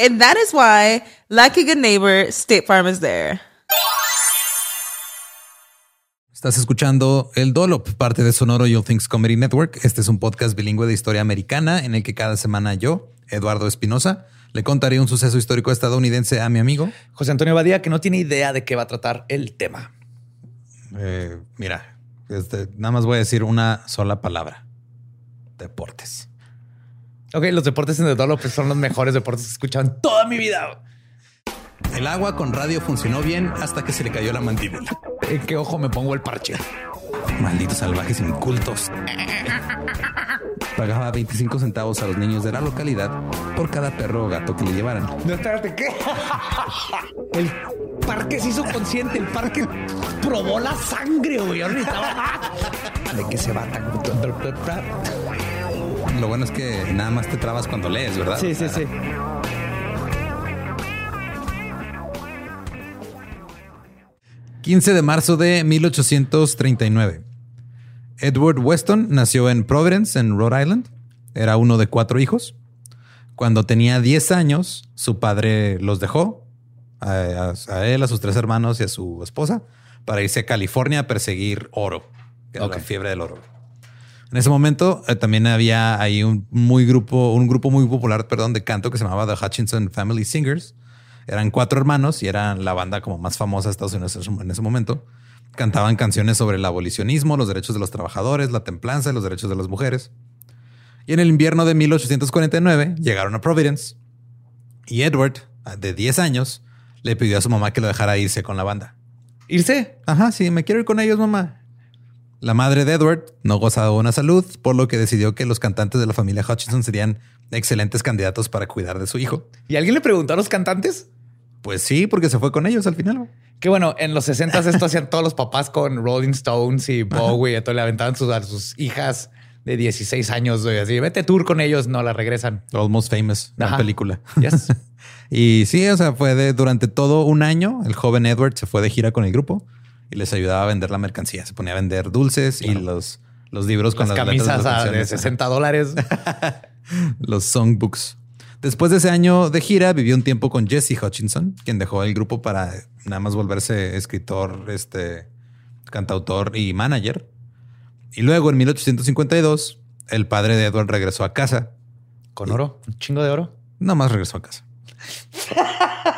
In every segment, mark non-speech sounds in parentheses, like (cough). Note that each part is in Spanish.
And that is why, like a good neighbor, State Farm is there. Estás escuchando El Dolop, parte de Sonoro You Things Comedy Network. Este es un podcast bilingüe de historia americana en el que cada semana yo, Eduardo Espinosa, le contaré un suceso histórico estadounidense a mi amigo José Antonio Badía, que no tiene idea de qué va a tratar el tema. Eh, mira, este, nada más voy a decir una sola palabra. Deportes. Ok, los deportes en el Dolop son los mejores deportes que he escuchado en toda mi vida. El agua con radio funcionó bien hasta que se le cayó la mandíbula. ¿En qué ojo me pongo el parche? Malditos salvajes incultos. Pagaba 25 centavos a los niños de la localidad por cada perro o gato que le llevaran. No, espérate, ¿qué? El parque se hizo consciente, el parque probó la sangre, güey. Ahorita de que se va tan... Lo bueno es que nada más te trabas cuando lees, ¿verdad? Sí, sí, sí. ...15 de marzo de 1839. Edward Weston nació en Providence, en Rhode Island. Era uno de cuatro hijos. Cuando tenía 10 años, su padre los dejó, a, él, a sus tres hermanos y a su esposa, para irse a California a perseguir oro, que era Ok. la fiebre del oro. En ese momento eh, también había ahí un muy grupo, un grupo muy popular, perdón, de canto que se llamaba The Hutchinson Family Singers. Eran cuatro hermanos y eran la banda como más famosa de Estados Unidos en ese momento. Cantaban canciones sobre el abolicionismo, los derechos de los trabajadores, la templanza y los derechos de las mujeres. Y en el invierno de 1849 llegaron a Providence y Edward, de 10 años, le pidió a su mamá que lo dejara irse con la banda. ¿Irse? Ajá, sí, me quiero ir con ellos, mamá. La madre de Edward no gozaba de buena salud, por lo que decidió que los cantantes de la familia Hutchinson serían excelentes candidatos para cuidar de su hijo. ¿Y alguien le preguntó a los cantantes? Pues sí, porque se fue con ellos al final. Que bueno, en los 60 esto hacían todos los papás con Rolling Stones y Bowie. Entonces le aventaban sus, a sus hijas de 16 años. güey, Así, vete tour con ellos. No, la regresan. Almost Famous, la película. Yes. (laughs) Y sí, o sea, fue de durante todo un año. El joven Edward se fue de gira con el grupo y les ayudaba a vender la mercancía. Se ponía a vender dulces y los, los libros con Las las, letras camisas las a- de canciones. 60 dólares. (laughs) los songbooks. Después de ese año de gira, vivió un tiempo con Jesse Hutchinson, quien dejó el grupo para nada más volverse escritor, este, cantautor y manager. Y luego, en 1852, el padre de Edward regresó a casa. Con oro, un chingo de oro. Nada más regresó a casa. (laughs)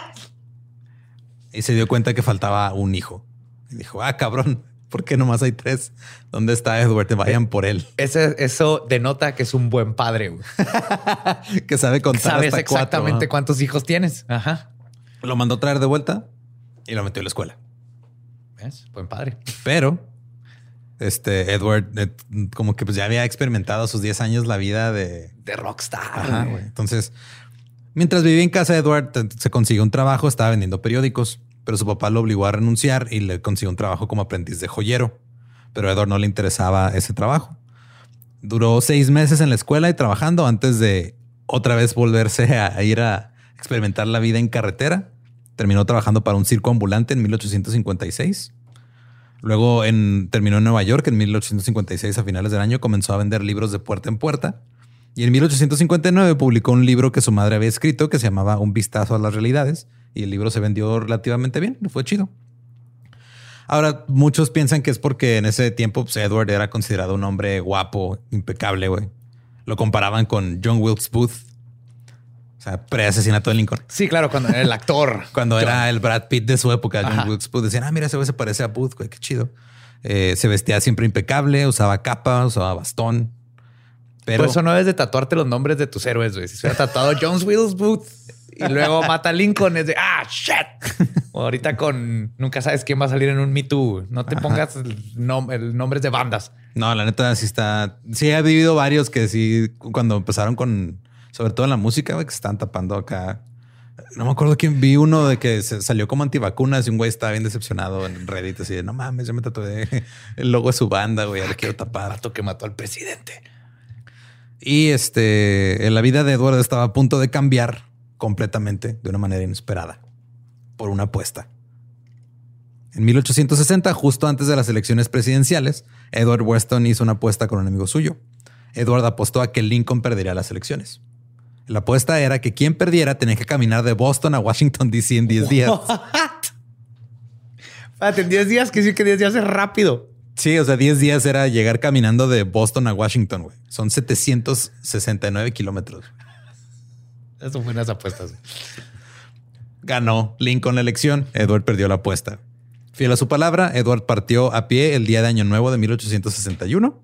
y se dio cuenta que faltaba un hijo. Y dijo, ah, cabrón, ¿por qué nomás hay tres? ¿Dónde está Edward? Te vayan por él. Ese, eso denota que es un buen padre. (laughs) que sabe contar Sabes hasta cuatro. exactamente cuántos hijos tienes. Ajá. Lo mandó a traer de vuelta y lo metió en la escuela. ¿Ves? Buen padre. Pero este Edward, eh, como que pues ya había experimentado a sus 10 años la vida de. De rockstar. Ajá, güey. güey. Entonces, mientras vivía en casa, Edward se consiguió un trabajo, estaba vendiendo periódicos, pero su papá lo obligó a renunciar y le consiguió un trabajo como aprendiz de joyero. Pero a Edward no le interesaba ese trabajo. Duró seis meses en la escuela y trabajando antes de otra vez volverse a, ir a experimentar la vida en carretera. Terminó trabajando para un circo ambulante en 1856. Luego en, terminó en Nueva York en 1856 a finales del año. Comenzó a vender libros de puerta en puerta Y en 1859 publicó un libro que su madre había escrito que se llamaba Un vistazo a las realidades y el libro se vendió relativamente bien, fue chido. Ahora, muchos piensan que es porque en ese tiempo pues, Edward era considerado un hombre guapo, impecable, güey. Lo comparaban con John Wilkes Booth. O sea, pre-asesinato de Lincoln. Sí, claro, cuando era el actor. (laughs) cuando era el Brad Pitt de su época, John Wilkes Booth. Decían, ah, mira, ese güey se parece a Booth, güey, qué chido. Eh, se vestía siempre impecable, usaba capa, usaba bastón. Pero Por eso no debes de tatuarte los nombres de tus héroes, güey. Si se hubiera tatuado John Wilkes Booth y luego mata a Lincoln, es de ah, shit. O (laughs) ahorita con nunca sabes quién va a salir en un Me Too. No te pongas el, nombre de bandas. No, la neta sí está. Sí, he vivido varios que sí, cuando empezaron con, sobre todo en la música, que se están tapando acá. No me acuerdo quién vi uno de que se salió como antivacunas y un güey estaba bien decepcionado en Reddit. Así de no mames, yo me tatué el logo de su banda, güey. Le quiero tapar. Mato que mató al presidente. Y este, la vida de Edward estaba a punto de cambiar completamente de una manera inesperada por una apuesta. En 1860, justo antes de las elecciones presidenciales, Edward Weston hizo una apuesta con un amigo suyo. Edward apostó a que Lincoln perdería las elecciones. La apuesta era que quien perdiera tenía que caminar de Boston a Washington, D.C. en 10 días. Espérate, en 10 días, que decir que 10 días es rápido. Sí, o sea, 10 días era llegar caminando de Boston a Washington, güey. Son 769 kilómetros. Eso fue unas apuestas. Ganó Lincoln la elección. Edward perdió la apuesta. Fiel a su palabra, Edward partió a pie el día de Año Nuevo de 1861.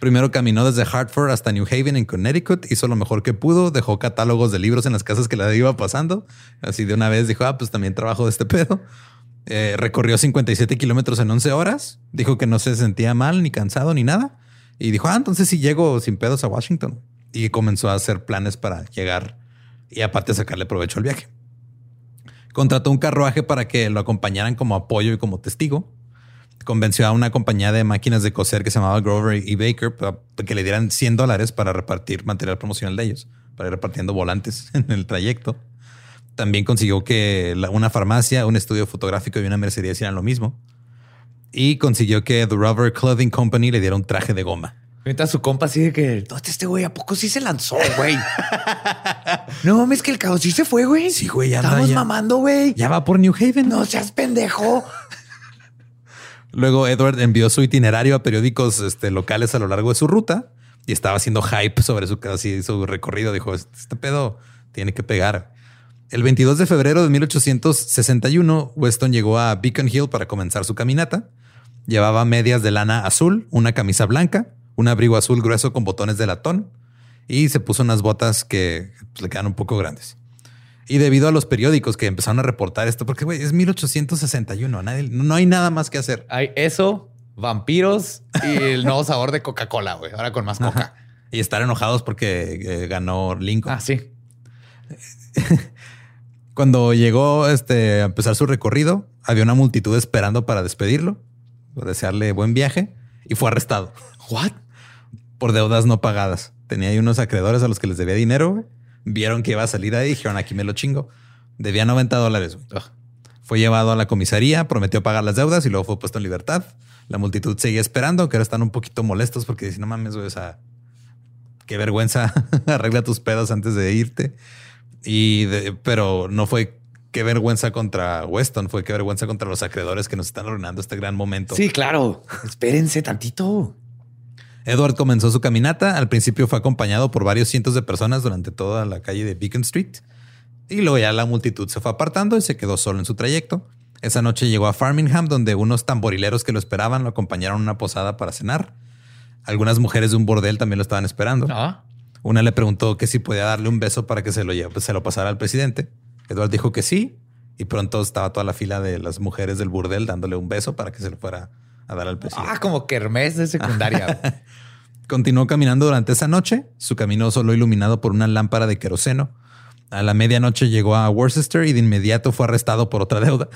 Primero caminó desde Hartford hasta New Haven en Connecticut, hizo lo mejor que pudo, dejó catálogos de libros en las casas que la iba pasando. Así de una vez dijo, ah, pues también trabajo de este pedo. Eh, recorrió 57 kilómetros en 11 horas. Dijo que no se sentía mal, ni cansado, ni nada. Y dijo, ah, entonces sí llego sin pedos a Washington y comenzó a hacer planes para llegar y aparte sacarle provecho al viaje. Contrató un carruaje para que lo acompañaran como apoyo y como testigo. Convenció a una compañía de máquinas de coser que se llamaba Grover y Baker para que le dieran 100 dólares para repartir material promocional de ellos, para ir repartiendo volantes (laughs) en el trayecto. También consiguió que una farmacia, un estudio fotográfico y una mercería hicieran lo mismo. Y consiguió que The Rover Clothing Company le diera un traje de goma. Mientras su compa así de que, este güey? ¿A poco sí se lanzó, güey? (laughs) no mames, que el caos sí se fue, güey. Sí, güey, ya Estamos mamando, güey. Ya va por New Haven. No seas pendejo. (laughs) Luego Edward envió su itinerario a periódicos este, locales a lo largo de su ruta y estaba haciendo hype sobre su, así, su recorrido. Dijo, este pedo tiene que pegar. El 22 de febrero de 1861, Weston llegó a Beacon Hill para comenzar su caminata. Llevaba medias de lana azul, una camisa blanca, un abrigo azul grueso con botones de latón y se puso unas botas que pues, le quedan un poco grandes. Y debido a los periódicos que empezaron a reportar esto, porque güey, es 1861, nadie, no hay nada más que hacer. Hay eso, vampiros y el nuevo sabor de Coca-Cola, güey, ahora con más coca. Y estar enojados porque eh, ganó Lincoln. Ah, sí. (laughs) Cuando llegó este, a empezar su recorrido, había una multitud esperando para despedirlo, desearle buen viaje y fue arrestado. ¿What? Por deudas no pagadas. Tenía ahí unos acreedores a los que les debía dinero. Vieron que iba a salir ahí y dijeron aquí me lo chingo. Debía 90 dólares. Fue llevado a la comisaría, prometió pagar las deudas y luego fue puesto en libertad. La multitud seguía esperando, que ahora están un poquito molestos porque dicen, no mames, güey, o sea, qué vergüenza, (laughs) arregla tus pedos antes de irte. Y pero no fue qué vergüenza contra Weston, fue qué vergüenza contra los acreedores que nos están arruinando este gran momento. Sí, claro. Espérense tantito. Edward comenzó su caminata. Al principio fue acompañado por varios cientos de personas durante toda la calle de Beacon Street. Y luego ya la multitud se fue apartando y se quedó solo en su trayecto. Esa noche llegó a Farmingham, donde unos tamborileros que lo esperaban lo acompañaron a una posada para cenar. Algunas mujeres de un bordel también lo estaban esperando. Ah. Una le preguntó que si podía darle un beso para que se lo, se lo pasara al presidente. Edward dijo que sí. Y pronto estaba toda la fila de las mujeres del burdel dándole un beso para que se lo fuera a dar al presidente. Ah, como Kermés de secundaria. (laughs) Continuó caminando durante esa noche, su camino solo iluminado por una lámpara de queroseno. A la medianoche llegó a Worcester y de inmediato fue arrestado por otra deuda.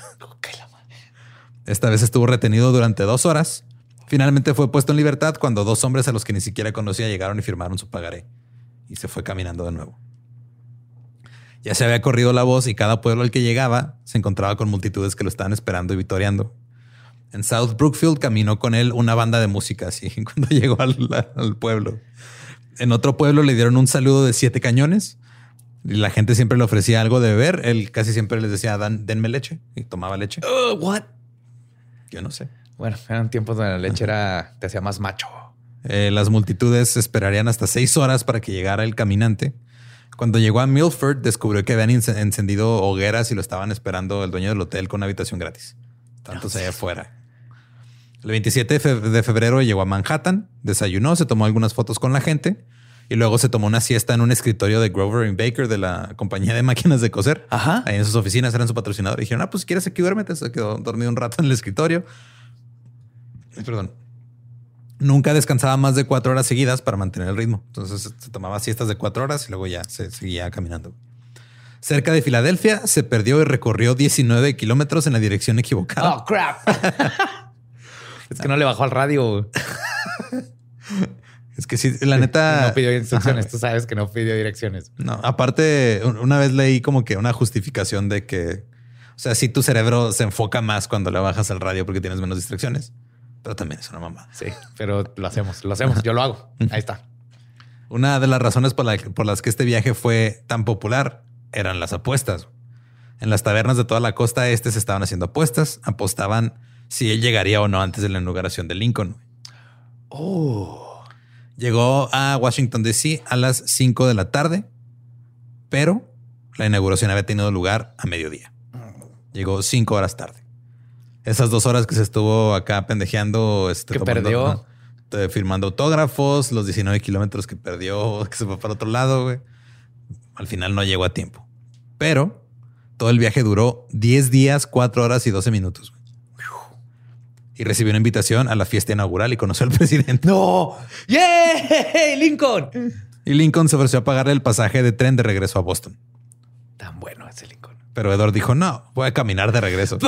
Esta vez estuvo retenido durante dos horas. Finalmente fue puesto en libertad cuando dos hombres a los que ni siquiera conocía llegaron y firmaron su pagaré. Y se fue caminando de nuevo. Ya se había corrido la voz y cada pueblo al que llegaba se encontraba con multitudes que lo estaban esperando y vitoreando. En South Brookfield caminó con él una banda de música, así, (laughs) cuando llegó al, pueblo. En otro pueblo le dieron un saludo de siete cañones y la gente siempre le ofrecía algo de beber. Él casi siempre les decía, Dan, denme leche y tomaba leche. Uh, what? Yo no sé. Bueno, eran tiempos donde la leche era, te hacía más macho. Eh, las multitudes esperarían hasta seis horas para que llegara el caminante. Cuando llegó a Milford, descubrió que habían encendido hogueras y lo estaban esperando el dueño del hotel con una habitación gratis. Tantos allá afuera. El 27 de febrero llegó a Manhattan, desayunó, se tomó algunas fotos con la gente y luego se tomó una siesta en un escritorio de Grover Baker de la compañía de máquinas de coser. Ajá. Ahí en sus oficinas eran su patrocinador. Y dijeron, ah, pues quieres aquí duérmete. Se quedó dormido un rato en el escritorio. Perdón. Nunca descansaba más de cuatro horas seguidas para mantener el ritmo. Entonces se tomaba siestas de cuatro horas y luego ya se seguía caminando. Cerca de Filadelfia se perdió y recorrió 19 kilómetros en la dirección equivocada. Oh, crap. (laughs) es que no le bajó al radio. (laughs) es que sí, la neta. (laughs) No pidió instrucciones. Tú sabes que no pidió direcciones. No, aparte, una vez leí como que una justificación de que, o sea, si tu cerebro se enfoca más cuando le bajas al radio porque tienes menos distracciones pero también es una mamá. Sí, pero lo hacemos, lo hacemos. Yo lo hago. Ahí está. Una de las razones por, las que este viaje fue tan popular eran las apuestas. En las tabernas de toda la costa este se estaban haciendo apuestas. Apostaban si él llegaría o no antes de la inauguración de Lincoln. Oh. Llegó a Washington, D.C. a las 5 de la tarde, pero la inauguración había tenido lugar a mediodía. Llegó cinco horas tarde. Esas dos horas que se estuvo acá pendejeando. Este, que perdió. firmando autógrafos, los 19 kilómetros que perdió, (laughs) que se fue para otro lado, güey. Al final no llegó a tiempo. Pero todo el viaje duró 10 días, 4 horas y 12 minutos. Y recibió una invitación a la fiesta inaugural y conoció al (laughs) presidente. ¡No! ¡Yeah! ¡Lincoln! Y Lincoln se ofreció a pagarle el pasaje de tren de regreso a Boston. Tan bueno ese Lincoln. Pero Edward dijo, no, voy a caminar de regreso. (laughs)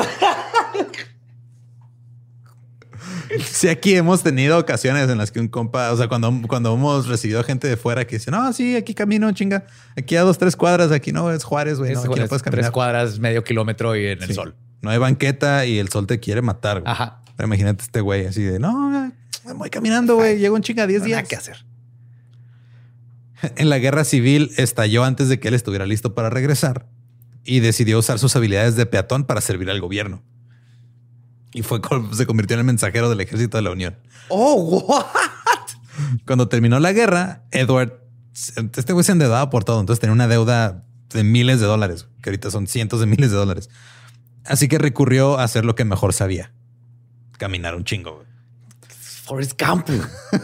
Sí, aquí hemos tenido ocasiones en las que un compa, o sea, cuando, cuando hemos recibido gente de fuera que dice, no, sí, aquí camino, chinga, aquí a dos, tres cuadras, aquí no, es Juárez, güey, no, aquí no puedes caminar. Tres cuadras, medio kilómetro y en el sol. No hay banqueta y el sol te quiere matar. Güey. Ajá. Pero imagínate este güey así de, no, voy caminando, güey, llego un chinga 10 días. ¿Qué hacer? En la guerra civil estalló antes de que él estuviera listo para regresar y decidió usar sus habilidades de peatón para servir al gobierno y fue se convirtió en el mensajero del ejército de la Unión. Oh, what? Cuando terminó la guerra, Edward, este güey se endeudaba por todo, entonces tenía una deuda de miles de dólares, que ahorita son cientos de miles de dólares. Así que recurrió a hacer lo que mejor sabía, caminar un chingo. Forrest Gump.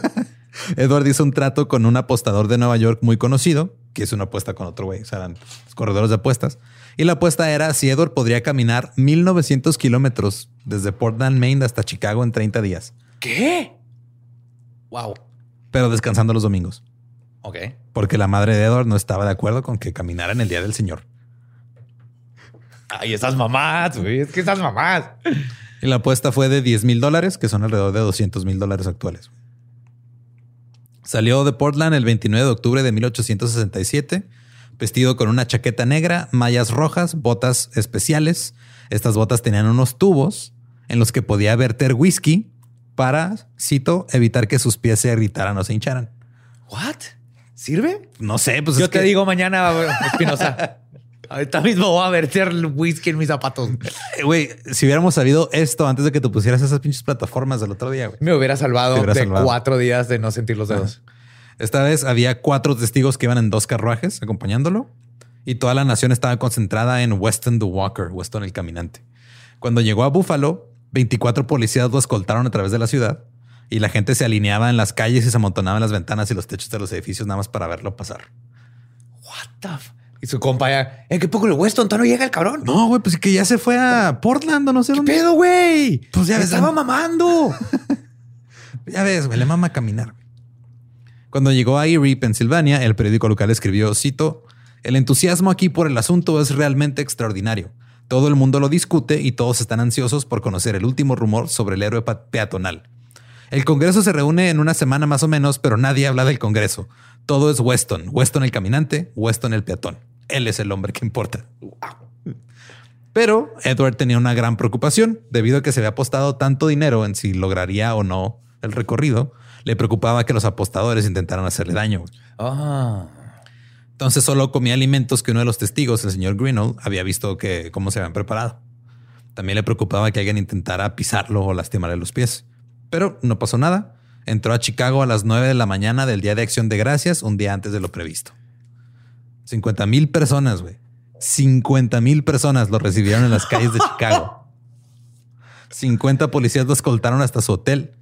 (laughs) Edward hizo un trato con un apostador de Nueva York muy conocido, que es una apuesta con otro güey, o sea, eran corredores de apuestas. Y la apuesta era si Edward podría caminar 1900 kilómetros desde Portland, Maine hasta Chicago en 30 días. ¿Qué? Wow. Pero descansando los domingos. Ok. Porque la madre de Edward no estaba de acuerdo con que caminara en el día del Señor. Ay, esas mamás, güey. Es que esas mamás. Y la apuesta fue de 10 mil dólares, que son alrededor de 200 mil dólares actuales. Salió de Portland el 29 de octubre de 1867 vestido con una chaqueta negra, mallas rojas, botas especiales. Estas botas tenían unos tubos en los que podía verter whisky para, cito, evitar que sus pies se irritaran o se hincharan. ¿What? ¿Sirve? No sé, pues yo te digo mañana, Espinosa. (laughs) Ahorita mismo voy a verter whisky en mis zapatos. Eh, güey, si hubiéramos sabido esto antes de que te pusieras esas pinches plataformas del otro día, güey. Me hubiera salvado de cuatro días de no sentir los dedos. Esta vez había cuatro testigos que iban en dos carruajes acompañándolo y toda la nación estaba concentrada en Weston the Walker, Weston el caminante. Cuando llegó a Buffalo, 24 policías lo escoltaron a través de la ciudad y la gente se alineaba en las calles y se amontonaba en las ventanas y los techos de los edificios nada más para verlo pasar. What the y su compa ya, ¿en qué poco el Weston? ¿Todavía no llega el cabrón? No, güey, pues que ya se fue a Portland o no sé ¿Qué pedo, güey? Pues ya estaba mamando. (laughs) ya ves, güey, le mama caminar. Cuando llegó a Erie, Pensilvania, el periódico local escribió, cito, el entusiasmo aquí por el asunto es realmente extraordinario. Todo el mundo lo discute y todos están ansiosos por conocer el último rumor sobre el héroe peatonal. El Congreso se reúne en una semana más o menos, pero nadie habla del Congreso. Todo es Weston. Weston el caminante, Weston el peatón. Él es el hombre que importa. Pero Edward tenía una gran preocupación debido a que se había apostado tanto dinero en si lograría o no el recorrido Le preocupaba que los apostadores intentaran hacerle daño. Ah. Entonces solo comía alimentos que uno de los testigos, el señor Greenall, había visto que cómo se habían preparado. También le preocupaba que alguien intentara pisarlo o lastimarle los pies. Pero no pasó nada. Entró a Chicago a las 9 de la mañana del Día de Acción de Gracias, un día antes de lo previsto. 50 mil personas, güey. 50 mil personas lo recibieron en las calles de Chicago. (laughs) 50 policías lo escoltaron hasta su hotel,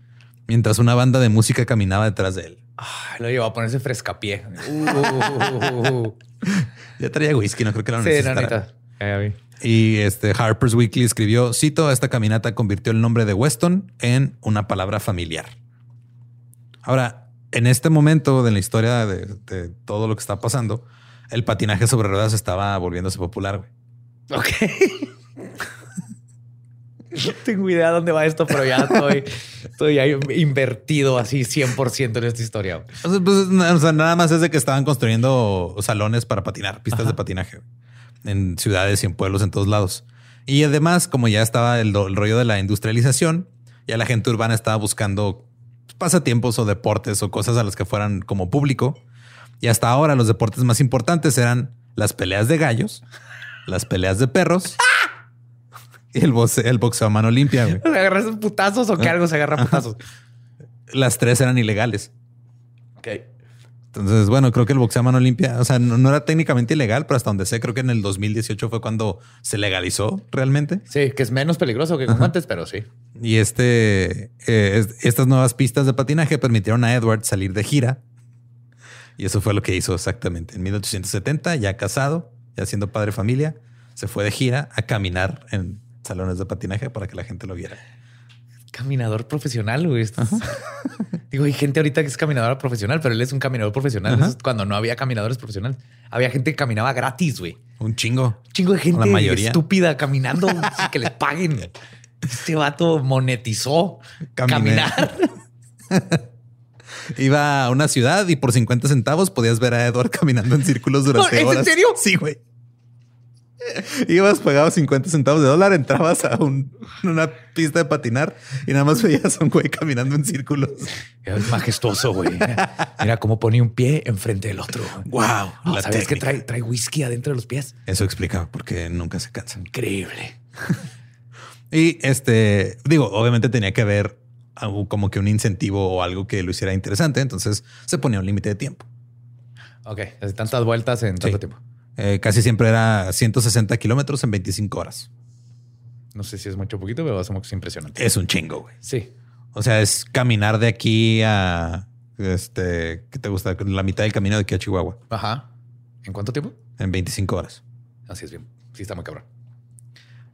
mientras una banda de música caminaba detrás de él. lo llevó a ponerse frescapié. (laughs) ya traía whisky, no creo que lo necesitara. Sí, y este Harper's Weekly escribió, cito, esta caminata convirtió el nombre de Weston en una palabra familiar. Ahora, en este momento de la historia de, todo lo que está pasando, el patinaje sobre ruedas estaba volviéndose popular. Ok. no tengo idea dónde va esto, pero ya estoy, (laughs) estoy invertido así 100% en esta historia. Pues, nada más es de que estaban construyendo salones para patinar, pistas de patinaje en ciudades y en pueblos en todos lados. Y además, como ya estaba el, rollo de la industrialización, ya la gente urbana estaba buscando pasatiempos o deportes o cosas a las que fueran como público. Y hasta ahora los deportes más importantes eran las peleas de gallos, las peleas de perros y el, el boxeo a mano limpia. ¿Se agarras putazos o que algo se agarra putazos? (laughs) Las tres eran ilegales. Ok. Entonces, bueno, creo que el boxeo a mano limpia, o sea, no, era técnicamente ilegal, pero hasta donde sé, creo que en el 2018 fue cuando se legalizó realmente. Sí, que es menos peligroso que como antes, pero sí. Y este, eh, estas nuevas pistas de patinaje permitieron a Edward salir de gira. Y eso fue lo que hizo exactamente. En 1870, ya casado, ya siendo padre de familia, se fue de gira a caminar en salones de patinaje para que la gente lo viera caminador profesional, güey. (laughs) Digo, hay gente ahorita que es caminadora profesional, pero él es un caminador profesional. es cuando no había caminadores profesionales. Había gente que caminaba gratis, güey. Un chingo. Un chingo de gente mayoría. estúpida caminando (laughs) sin que le paguen. Este vato monetizó caminar. (laughs) Iba a una ciudad y por 50 centavos podías ver a Edward (laughs) caminando en círculos durante ¿Es ¿En serio? Sí, güey. Ibas, pagado 50 centavos de dólar, entrabas a una pista de patinar y nada más veías a un güey caminando en círculos. Es majestuoso, güey. Mira cómo pone un pie enfrente del otro. Wow. ¿Sabes que trae, trae whisky adentro de los pies? Eso explica porque nunca se cansa. Increíble. (laughs) y este, digo, obviamente tenía que haber como que un incentivo o algo que lo hiciera interesante. Entonces se ponía un límite de tiempo. Ok, tantas vueltas en tanto tiempo. Eh, casi siempre era 160 kilómetros en 25 horas. No sé si es mucho o poquito, pero es impresionante. Es un chingo, güey. Sí. O sea, es caminar de aquí a este, ¿qué te gusta? La mitad del camino de aquí a Chihuahua. Ajá. ¿En cuánto tiempo? En 25 horas. Así es bien. Sí, está muy cabrón.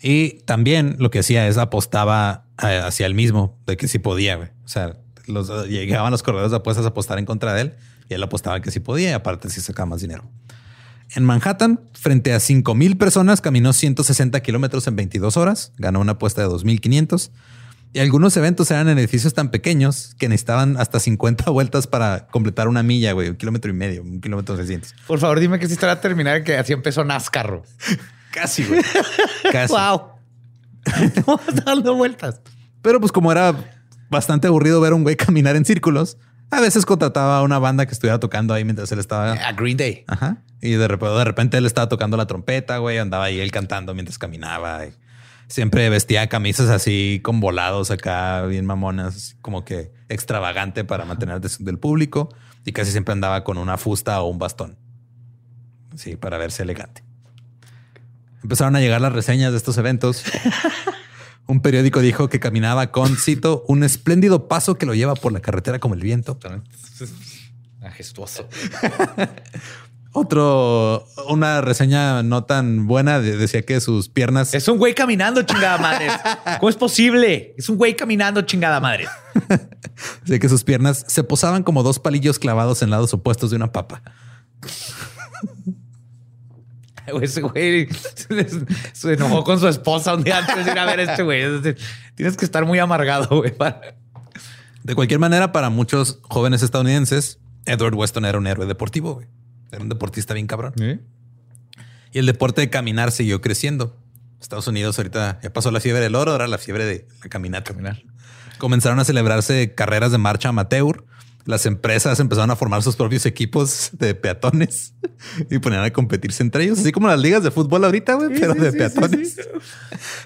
Y también lo que hacía es apostaba eh, hacia él mismo de que sí podía. Güey. O sea, los, llegaban los corredores de apuestas a apostar en contra de él y él apostaba que sí podía y aparte sí sacaba más dinero. En Manhattan, frente a 5 mil personas, caminó 160 kilómetros en 22 horas, ganó una apuesta de 2.500 y algunos eventos eran en edificios tan pequeños que necesitaban hasta 50 vueltas para completar una milla, güey, un kilómetro y medio, un kilómetro 600. Por favor, dime que si estará terminar que así empezó NASCAR. (laughs) Casi, güey. Casi. Wow. (laughs) dando vueltas. Pero pues como era bastante aburrido ver a un güey caminar en círculos, a veces contrataba a una banda que estuviera tocando ahí mientras él estaba. A Green Day. Ajá. Y de repente, de repente él estaba tocando la trompeta, güey. Andaba ahí él cantando mientras caminaba. Y siempre vestía camisas así con volados acá, bien mamonas, como que extravagante para mantener del público. Y casi siempre andaba con una fusta o un bastón. Sí, para verse elegante. Empezaron a llegar las reseñas de estos eventos. (laughs) Un periódico dijo que caminaba con, cito, un espléndido paso que lo lleva por la carretera como el viento. Majestuoso. (laughs) Otro, una reseña no tan buena decía que sus piernas. Es un güey caminando, chingada madre. (laughs) ¿Cómo es posible? Es un güey caminando, chingada madre. Decía que sus piernas se posaban como dos palillos clavados en lados opuestos de una papa. (laughs) Ese güey (laughs) se enojó con su esposa un día antes de ir a ver este güey. Tienes que estar muy amargado, güey. De cualquier manera, para muchos jóvenes estadounidenses, Edward Weston era un héroe deportivo, güey. Era un deportista bien cabrón. Y el deporte de caminar siguió creciendo. Estados Unidos ahorita ya pasó la fiebre del oro, ahora la fiebre de la caminata. Caminar. Comenzaron a celebrarse carreras de marcha amateur las empresas empezaron a formar sus propios equipos de peatones (laughs) y ponían a competirse entre ellos, así como las ligas de fútbol ahorita, güey, pero de peatones.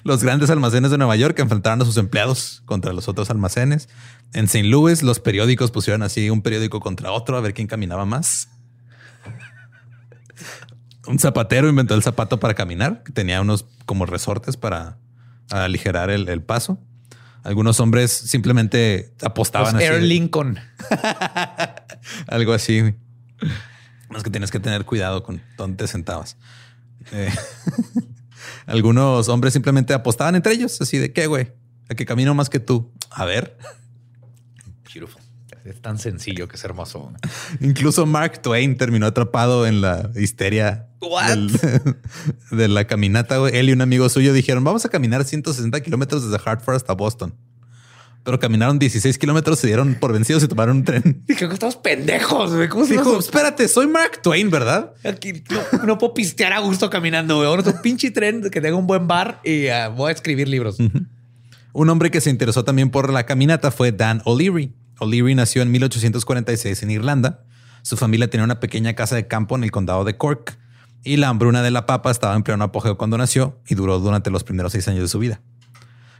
Los grandes almacenes de Nueva York enfrentaron a sus empleados contra los otros almacenes. En St. Louis, los periódicos pusieron así un periódico contra otro a ver quién caminaba más. Un zapatero inventó el zapato para caminar, que tenía unos como resortes para aligerar el paso. Algunos hombres simplemente apostaban así. Air Lincoln. (laughs) Algo así. Más que tienes que tener cuidado con dónde te sentabas. Eh, (laughs) algunos hombres simplemente apostaban entre ellos, así de qué, güey, a que camino más que tú. A ver. (laughs) Es tan sencillo que es hermoso. (laughs) Incluso Mark Twain terminó atrapado en la histeria (laughs) de la caminata. Él y un amigo suyo dijeron, vamos a caminar 160 kilómetros desde Hartford hasta Boston. Pero caminaron 16 kilómetros, se dieron por vencidos y tomaron un tren. (laughs) Y creo que estamos pendejos, güey. ¿Cómo Dijo, espérate, soy Mark Twain, ¿verdad? Aquí no, puedo pistear a gusto caminando, güey. Ahora un pinche tren que tenga un buen bar y ah, voy a escribir libros. Un hombre que se interesó también por la caminata fue Dan O'Leary. O'Leary nació en 1846 en Irlanda. Su familia tenía una pequeña casa de campo en el condado de Cork y la hambruna de la papa estaba en pleno apogeo cuando nació y duró durante los primeros seis años de su vida.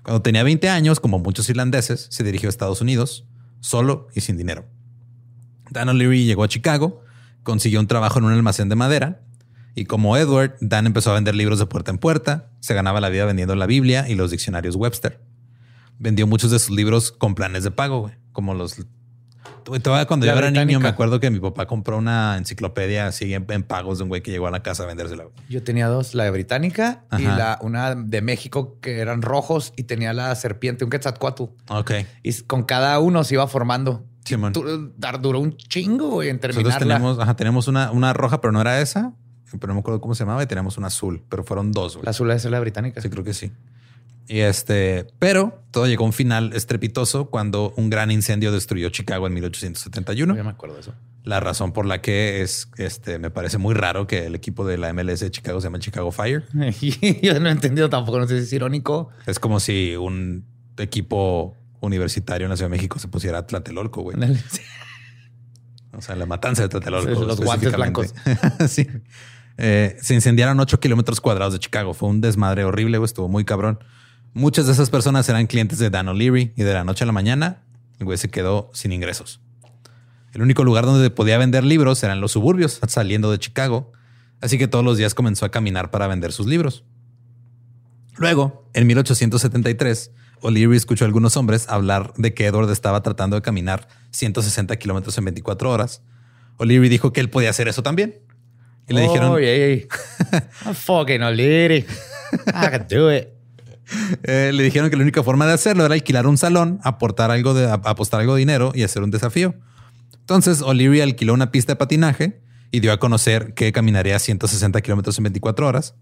Cuando tenía 20 años, como muchos irlandeses, se dirigió a Estados Unidos, solo y sin dinero. Dan O'Leary llegó a Chicago, consiguió un trabajo en un almacén de madera y como Edward, Dan empezó a vender libros de puerta en puerta, se ganaba la vida vendiendo la Biblia y los diccionarios Webster. Vendió muchos de sus libros con planes de pago, güey como los cuando yo era niño, me acuerdo que mi papá compró una enciclopedia así en, pagos de un güey que llegó a la casa a vendérsela. Yo tenía dos, la de británica y la una de México que eran rojos y tenía la serpiente, un quetzalcoatl. Ok. Y con cada uno se iba formando. Sí, duró un chingo en terminarla. Nosotros tenemos, ajá, tenemos una, una roja, pero no era esa. Pero no me acuerdo cómo se llamaba y teníamos una azul, pero fueron dos. La azul es la británica. Sí, creo que sí. Y este, pero todo llegó a un final estrepitoso cuando un gran incendio destruyó Chicago en 1871. Ya me acuerdo de eso. La razón por la que es, este, me parece muy raro que el equipo de la MLS de Chicago se llama Chicago Fire. (laughs) Yo no he entendido tampoco, no sé si es irónico. Es como si un equipo universitario en la Ciudad de México se pusiera Tlatelolco, güey. (laughs) o sea, la matanza de Tlatelolco. Los guantes blancos. (laughs) sí. Eh, se incendiaron 8 kilómetros cuadrados de Chicago. Fue un desmadre horrible, güey. Estuvo muy cabrón. Muchas de esas personas eran clientes de Dan O'Leary y de la noche a la mañana el güey se quedó sin ingresos. El único lugar donde podía vender libros eran los suburbios, saliendo de Chicago, así que todos los días comenzó a caminar para vender sus libros. Luego, en 1873, O'Leary escuchó a algunos hombres hablar de que Edward estaba tratando de caminar 160 kilómetros en 24 horas. O'Leary dijo que él podía hacer eso también. Y le dijeron... (laughs) I'm fucking O'Leary. I can do it. Eh, le dijeron que la única forma de hacerlo era alquilar un salón, aportar algo de, apostar algo de dinero y hacer un desafío. Entonces, O'Leary alquiló una pista de patinaje y dio a conocer que caminaría 160 kilómetros en 24 horas.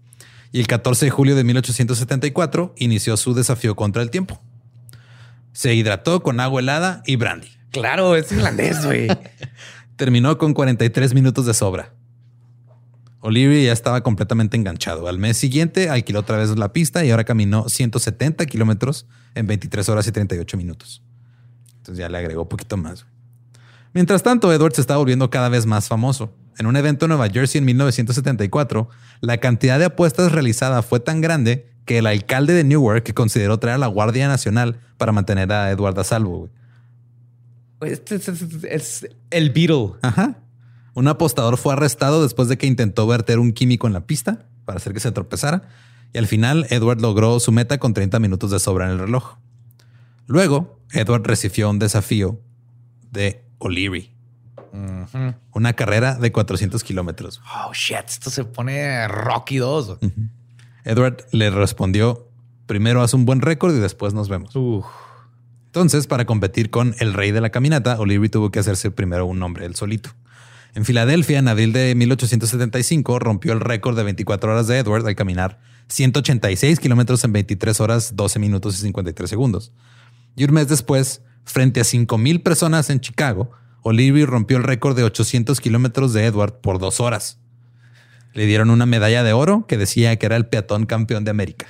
Y el 14 de julio de 1874 inició su desafío contra el tiempo. Se hidrató con agua helada y brandy. Claro, es irlandés, güey. (laughs) Terminó con 43 minutos de sobra. Olivia ya estaba completamente enganchado. Al mes siguiente alquiló otra vez la pista y ahora caminó 170 kilómetros en 23 horas y 38 minutos. Entonces ya le agregó un poquito más. Mientras tanto, Edward se estaba volviendo cada vez más famoso. En un evento en Nueva Jersey en 1974, la cantidad de apuestas realizada fue tan grande que el alcalde de Newark consideró traer a la Guardia Nacional para mantener a Edward a salvo. Este es, es el Beatle. Ajá. Un apostador fue arrestado después de que intentó verter un químico en la pista para hacer que se tropezara. Y al final, Edward logró su meta con 30 minutos de sobra en el reloj. Luego, Edward recibió un desafío de O'Leary. Una carrera de 400 kilómetros. Oh, shit. Esto se pone Rocky 2. Edward le respondió, primero haz un buen récord y después nos vemos. Entonces, para competir con el rey de la caminata, O'Leary tuvo que hacerse primero un nombre él solito. En Filadelfia, en abril de 1875, rompió el récord de 24 horas de Edward al caminar 186 kilómetros en 23 horas, 12 minutos y 53 segundos. Y un mes después, frente a 5.000 personas en Chicago, Olivier rompió el récord de 800 kilómetros de Edward por dos horas. Le dieron una medalla de oro que decía que era el peatón campeón de América.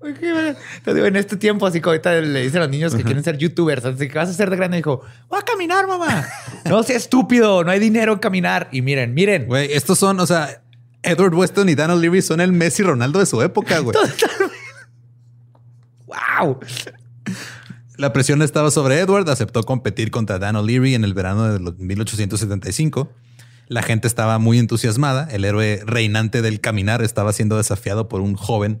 Te digo, en este tiempo, así como ahorita le dicen a los niños que quieren ser youtubers, así que vas a ser de grande, dijo, voy a caminar, mamá. No sea estúpido, no hay dinero en caminar. Y miren, miren. Güey, estos son, o sea, Edward Weston y Dan O'Leary son el Messi Ronaldo de su época, güey. (laughs) wow. La presión estaba sobre Edward, aceptó competir contra Dan O'Leary en el verano de 1875. La gente estaba muy entusiasmada. El héroe reinante del caminar estaba siendo desafiado por un joven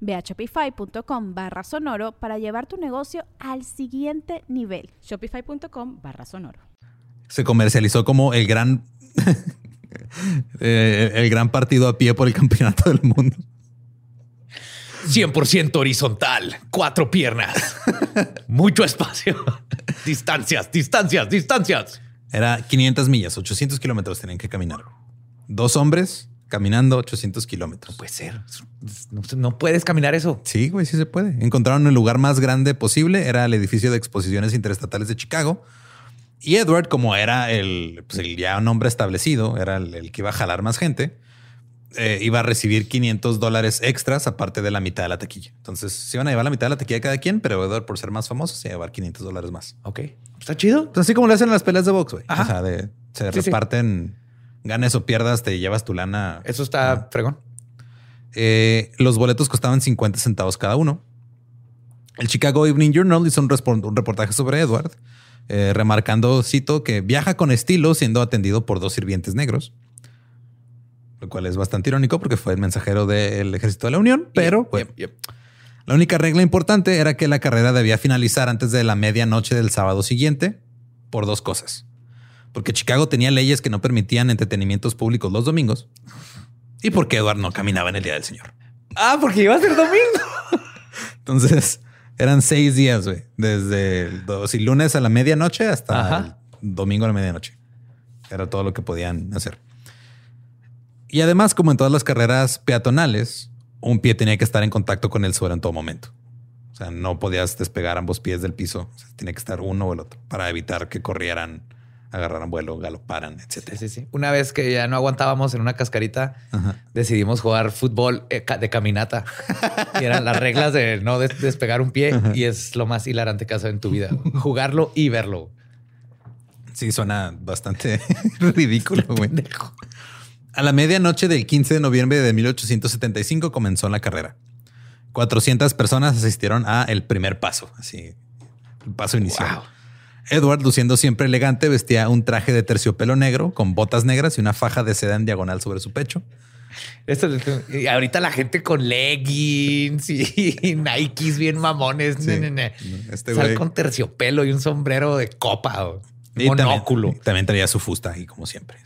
Ve a shopify.com barra sonoro para llevar tu negocio al siguiente nivel. Shopify.com barra sonoro. Se comercializó como el gran, (laughs) eh, el gran partido a pie por el campeonato del mundo. 100% horizontal, cuatro piernas, mucho espacio, distancias, distancias, distancias. Era 500 millas, 800 kilómetros tenían que caminar. Dos hombres caminando 800 kilómetros. No puede ser. No, puedes caminar eso. Sí, güey, sí se puede. Encontraron el lugar más grande posible. Era el edificio de exposiciones interestatales de Chicago. Y Edward, como era el, pues el ya un hombre establecido, era el, que iba a jalar más gente, eh, iba a recibir 500 dólares extras aparte de la mitad de la taquilla. Entonces se iban a llevar la mitad de la taquilla cada quien, pero Edward, por ser más famoso, se iba a llevar 500 dólares más. Ok. Está chido. Entonces, así como lo hacen en las peleas de box, güey. O sea, de, se reparten ganes o pierdas, te llevas tu lana. Eso está fregón. Eh, los boletos costaban 50 centavos cada uno. El Chicago Evening Journal hizo un, reportaje sobre Edward, eh, remarcando, cito, que viaja con estilo siendo atendido por dos sirvientes negros, lo cual es bastante irónico porque fue el mensajero del ejército de la Unión, pero la única regla importante era que la carrera debía finalizar antes de la medianoche del sábado siguiente por dos cosas porque Chicago tenía leyes que no permitían entretenimientos públicos los domingos y porque Edward no caminaba en el Día del Señor. Ah, porque iba a ser domingo. (laughs) Entonces eran seis días, güey, desde el lunes a la medianoche hasta el domingo a la medianoche. Era todo lo que podían hacer. Y además, como en todas las carreras peatonales, un pie tenía que estar en contacto con el suelo en todo momento. O sea, no podías despegar ambos pies del piso. Tiene que estar uno o el otro para evitar que corrieran agarraran vuelo, galoparan, etcétera. Sí, sí, Una vez que ya no aguantábamos en una cascarita, decidimos jugar fútbol eh, de caminata. y eran las reglas de no despegar un pie y es lo más hilarante que has en tu vida. Jugarlo y verlo. Sí, suena bastante (laughs) ridículo, güey. A la medianoche del 15 de noviembre de 1875 comenzó la carrera. 400 personas asistieron a el primer paso, así, el paso inicial. Edward, luciendo siempre elegante, vestía un traje de terciopelo negro con botas negras y una faja de seda en diagonal sobre su pecho. Esto, y ahorita la gente con leggings y Nikes bien mamones. Este Sal con terciopelo y un sombrero de copa. O monóculo. También, traía su fusta ahí, como siempre.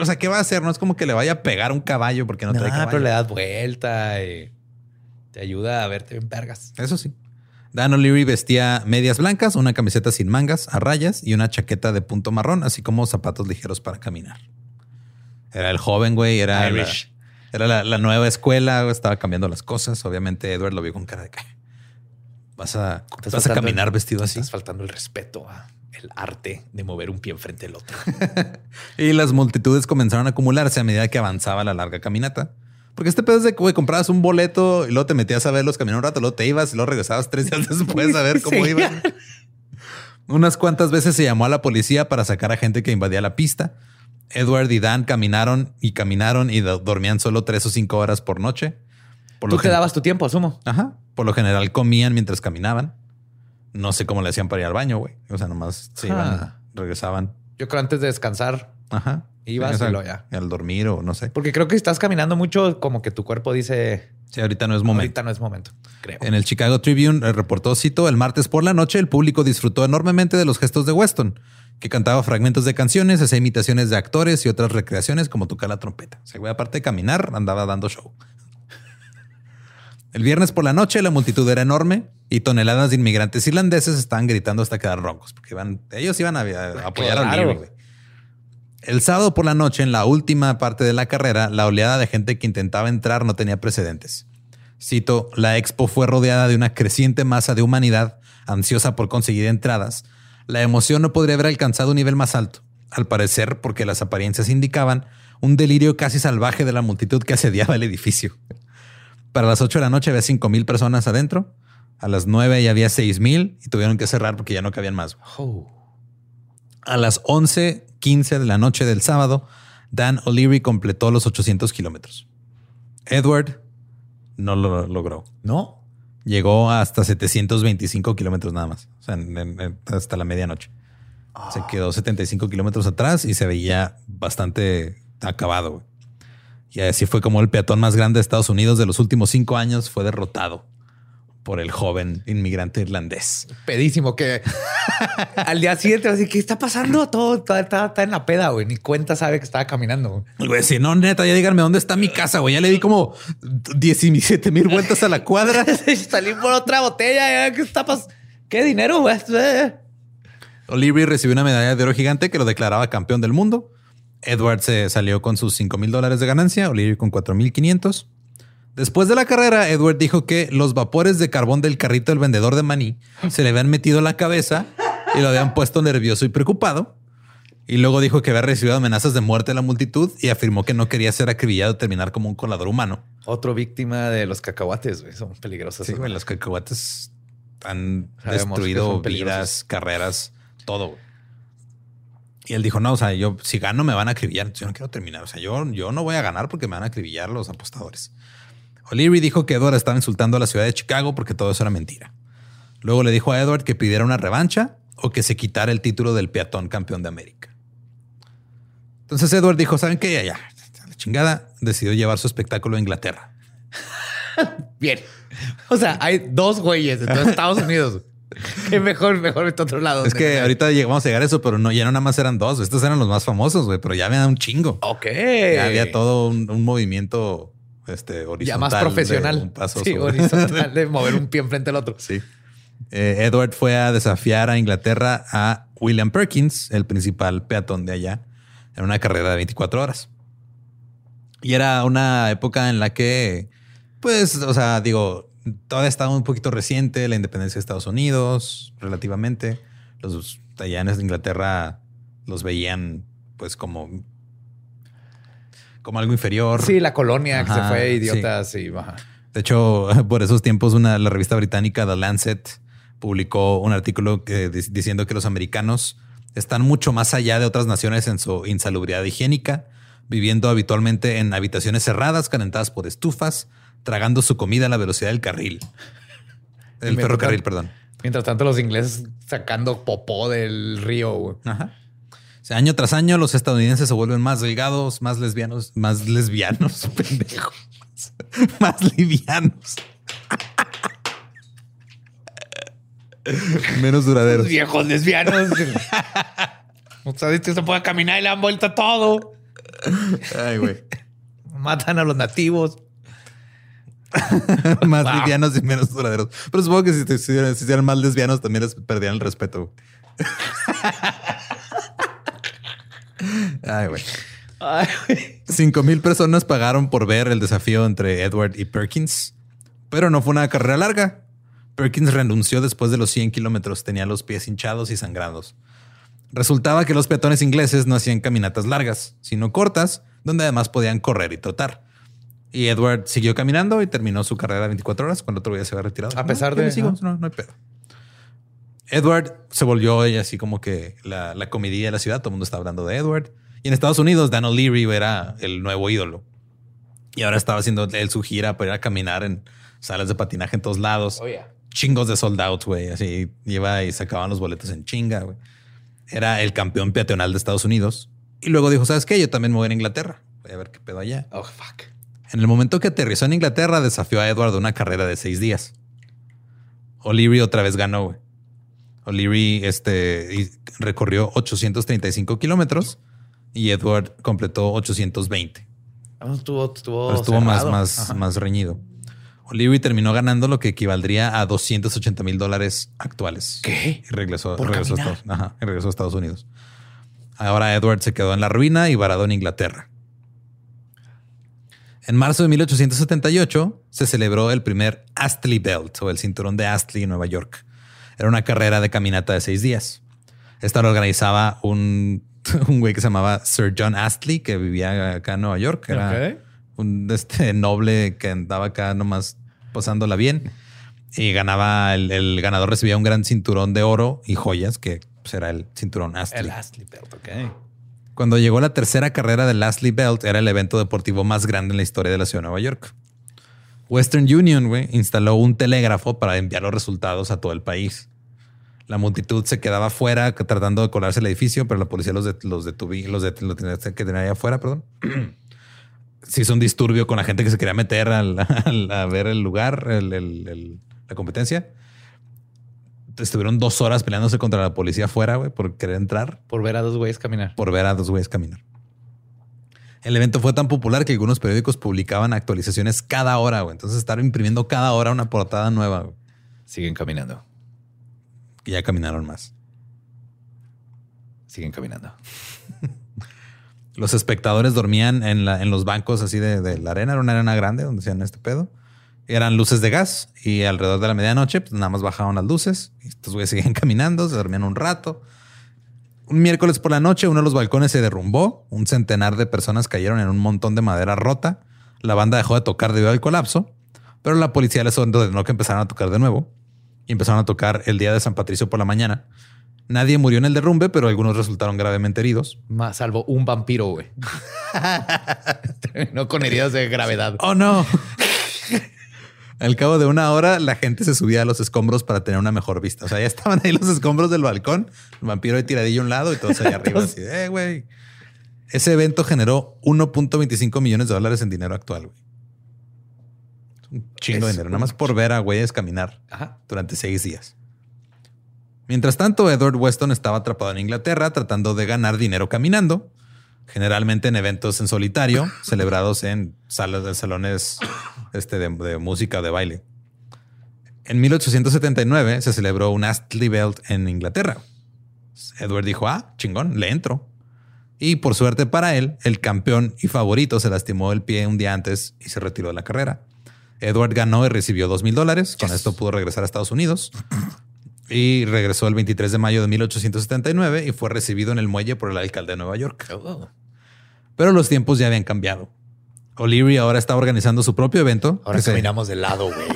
o sea, ¿qué va a hacer? No es como que le vaya a pegar un caballo porque no, trae caballo. pero le das vuelta y te ayuda a verte en vergas. Eso sí. Dan O'Leary vestía medias blancas, una camiseta sin mangas, a rayas y una chaqueta de punto marrón, así como zapatos ligeros para caminar. Era el joven, güey, era, la, era la, nueva escuela, estaba cambiando las cosas. Obviamente Edward lo vio con cara de que vas a, vas a caminar vestido así. Estás faltando el respeto a el arte de mover un pie enfrente del otro. (laughs) y las multitudes comenzaron a acumularse a medida que avanzaba la larga caminata. Porque este pedo es de que comprabas un boleto y luego te metías a verlos caminar un rato, luego te ibas y luego regresabas tres días (laughs) después a ver cómo iban. (laughs) Unas cuantas veces se llamó a la policía para sacar a gente que invadía la pista. Edward y Dan caminaron y caminaron y dormían solo tres o cinco horas por noche. Por Tú te dabas tu tiempo, asumo. Ajá. Por lo general comían mientras caminaban. No sé cómo le hacían para ir al baño, güey. O sea, nomás se iban, regresaban. Yo creo antes de descansar. Ajá. Ibas Sí, ya. Al dormir o no sé. Porque creo que si estás caminando mucho, como que tu cuerpo dice, Sí, ahorita no es momento. ahorita no es momento. Creo. En el Chicago Tribune eh, reportó, cito, el martes por la noche el público disfrutó enormemente de los gestos de Weston, que cantaba fragmentos de canciones, hacía imitaciones de actores y otras recreaciones como tocar la trompeta. O sea, güey, aparte de caminar, andaba dando show. El viernes por la noche la multitud era enorme y toneladas de inmigrantes irlandeses estaban gritando hasta quedar roncos, porque iban, ellos iban a, a apoyar a Claro. O'Leary, güey. El sábado por la noche, en la última parte de la carrera, la oleada de gente que intentaba entrar no tenía precedentes. Cito, la expo fue rodeada de una creciente masa de humanidad ansiosa por conseguir entradas. La emoción no podría haber alcanzado un nivel más alto, al parecer porque las apariencias indicaban un delirio casi salvaje de la multitud que asediaba el edificio. Para las 8 de la noche había 5 mil personas adentro. A las 9 ya había 6 mil y tuvieron que cerrar porque ya no cabían más. Oh. A las 11:15 de la noche del sábado, Dan O'Leary completó los 800 kilómetros. Edward no lo logró. No. Llegó hasta 725 kilómetros nada más. O sea, en- en- en- hasta la medianoche. Se quedó 75 kilómetros atrás y se veía bastante acabado. güey. Y así fue como el peatón más grande de Estados Unidos de los últimos cinco años fue derrotado por el joven inmigrante irlandés. Pedísimo que (laughs) al día siguiente, así, ¿qué está pasando? Todo está, está- está en la peda, güey. Ni cuenta sabe que estaba caminando. güey. Si no, neta, ya díganme dónde está mi casa, güey. Ya le di como 17 mil vueltas a la cuadra. (laughs) Salí por otra botella. ¿Qué está pasando? ¿Qué dinero, güey? (laughs) O'Leary recibió una medalla de oro gigante que lo declaraba campeón del mundo. Edward se salió con sus 5 mil dólares de ganancia, O'Leary con 4 mil 500. Después de la carrera, Edward dijo que los vapores de carbón del carrito del vendedor de maní se le habían metido en la cabeza y lo habían puesto nervioso y preocupado. Y luego dijo que había recibido amenazas de muerte de la multitud y afirmó que no quería ser acribillado y terminar como un colador humano. Otro víctima de los cacahuates, güey. Son peligrosos. Sí, güey, los cacahuates han Sabemos destruido vidas, carreras, todo. Y él dijo, no, o sea, yo si gano me van a acribillar. Yo no quiero terminar. O sea, yo, yo no voy a ganar porque me van a acribillar los apostadores. O'Leary dijo que Edward estaba insultando a la ciudad de Chicago porque todo eso era mentira. Luego le dijo a Edward que pidiera una revancha o que se quitara el título del peatón campeón de América. Entonces Edward dijo, ¿saben qué? Ya, ya, la chingada. Decidió llevar su espectáculo a Inglaterra. (laughs) Bien. O sea, hay dos güeyes en todo Estados Unidos. Qué mejor, mejor a otro lado. Es que ahorita llegamos a llegar a eso, pero no, ya no nada más eran dos. Estos eran los más famosos, güey, pero ya había un chingo. Ok. Ya había todo un, un movimiento este, horizontal. Ya más de profesional. un paso sí, sobre- horizontal de mover un pie enfrente al otro. Sí. Eh, Edward fue a desafiar a Inglaterra a William Perkins, el principal peatón de allá, en una carrera de 24 horas. Y era una época en la que, pues, o sea, digo, todavía estaba un poquito reciente la independencia de Estados Unidos, relativamente. Los allá en Inglaterra los veían, pues, como, como algo inferior. Sí, la colonia que se fue, idiotas y ajá. De hecho, (laughs) por esos tiempos, una, la revista británica The Lancet publicó un artículo que, diciendo que los americanos están mucho más allá de otras naciones en su insalubridad higiénica, viviendo habitualmente en habitaciones cerradas, calentadas por estufas, tragando su comida a la velocidad del carril. El ferrocarril, perdón. Mientras tanto, los ingleses sacando popó del río. Ajá. Sea, año tras año los estadounidenses se vuelven más delgados, más lesbianos, más lesbianos, (laughs) pendejo, más, livianos. (laughs) Menos duraderos. Los viejos lesbianos. o sea, este se puede caminar y le han vuelto a todo. Ay, güey. Matan a los nativos. (laughs) más Wow. livianos y menos duraderos. Pero supongo que si, te- si eran más lesbianos también les perdían el respeto. Ay, güey. Ay, güey. Cinco mil personas pagaron por ver el desafío entre Edward y Perkins, pero no fue una carrera larga. Perkins renunció después de los 100 kilómetros, tenía los pies hinchados y sangrados. Resultaba que los peatones ingleses no hacían caminatas largas, sino cortas, donde además podían correr y trotar. Y Edward siguió caminando y terminó su carrera de 24 horas cuando otro día se había retirado. A pesar No, de- sigo, no, no hay pedo. Edward se volvió ella así como que la, la comidilla de la ciudad. Todo el mundo está hablando de Edward. Y en Estados Unidos, Dan O'Leary era el nuevo ídolo. Y ahora estaba haciendo él su gira para ir a caminar en salas de patinaje en todos lados. Oh, yeah. Chingos de sold out, güey. Así iba y sacaban los boletos en chinga, güey. era el campeón peatonal de Estados Unidos. Y luego dijo, ¿sabes qué? Yo también me voy a Inglaterra. Voy a ver qué pedo allá. Oh, fuck. En el momento que aterrizó en Inglaterra, desafió a Edward a una carrera de seis días. O'Leary otra vez ganó, güey. O'Leary este, recorrió 835 kilómetros y Edward completó 820. Ah, Estuvo, estuvo, más, más, Ajá. más reñido. O'Leary terminó ganando lo que equivaldría a 280 mil dólares actuales. ¿Qué? Y regresó, ¿Por regresó, a? Estados, ajá, y regresó a Estados Unidos. Ahora Edward se quedó en la ruina y varado en Inglaterra. En marzo de 1878 se celebró el primer Astley Belt o el cinturón de Astley en Nueva York. Era una carrera de caminata de seis días. Esta lo organizaba un, (laughs) un güey que se llamaba Sir John Astley, que vivía acá en Nueva York. Era un este, noble que andaba acá nomás pasándola bien y ganaba. El, el ganador recibía un gran cinturón de oro y joyas, que pues, era el cinturón Astley. El Astley Belt, ok. Cuando llegó la tercera carrera del Astley Belt, era el evento deportivo más grande en la historia de la ciudad de Nueva York. Western Union güey, instaló un telégrafo para enviar los resultados a todo el país. La multitud se quedaba fuera tratando de colarse el edificio, pero la policía los, det- los detuvi- los, det- los tenía que tener ahí afuera, perdón. (clears throat) Se hizo un disturbio con la gente que se quería meter al- (laughs) al- a ver el lugar, el- el- el- la competencia. Estuvieron dos horas peleándose contra la policía afuera, güey, por querer entrar Por ver a dos güeyes caminar. por ver a dos güeyes caminar. El evento fue tan popular que algunos periódicos publicaban actualizaciones cada hora, güey. Entonces estar imprimiendo cada hora una portada nueva, güey. Siguen caminando. Y ya caminaron más. Siguen caminando. (laughs) Los espectadores dormían en, los bancos así de, de la arena. Era una arena grande donde hacían este pedo. Eran luces de gas y alrededor de la medianoche pues nada más bajaban las luces. Y estos güeyes seguían (laughs) caminando, se dormían un rato. Un miércoles por la noche uno de los balcones se derrumbó. Un centenar de personas cayeron en un montón de madera rota. La banda dejó de tocar debido al colapso, pero la policía les ordenó que empezaran a tocar de nuevo. Y empezaron a tocar el día de San Patricio por la mañana. Nadie murió en el derrumbe, pero algunos resultaron gravemente heridos. Más salvo un vampiro, güey. (laughs) no con heridas de gravedad. Oh no. Al cabo de una hora, la gente se subía a los escombros para tener una mejor vista. O sea, ya estaban ahí los escombros del balcón, el vampiro de tiradillo a un lado y todos allá arriba. Así, eh, güey. Ese evento generó 1.25 millones de dólares en dinero actual, güey. Un chingo de dinero, nada más por ver a güeyes caminar Ajá. durante seis días. Mientras tanto, Edward Weston estaba atrapado en Inglaterra tratando de ganar dinero caminando, generalmente en eventos en solitario, (coughs) celebrados en salas de salones este, de, de música o de baile. En 1879 se celebró un Astley Belt en Inglaterra. Edward dijo, ah, chingón, le entro. Y por suerte para él, el campeón y favorito se lastimó el pie un día antes y se retiró de la carrera. Edward ganó y recibió dos mil dólares. Con esto pudo regresar a Estados Unidos. Y regresó el 23 de mayo de 1879 y fue recibido en el muelle por el alcalde de Nueva York. Oh. Pero los tiempos ya habían cambiado. O'Leary ahora está organizando su propio evento. Ahora se- caminamos de lado, güey.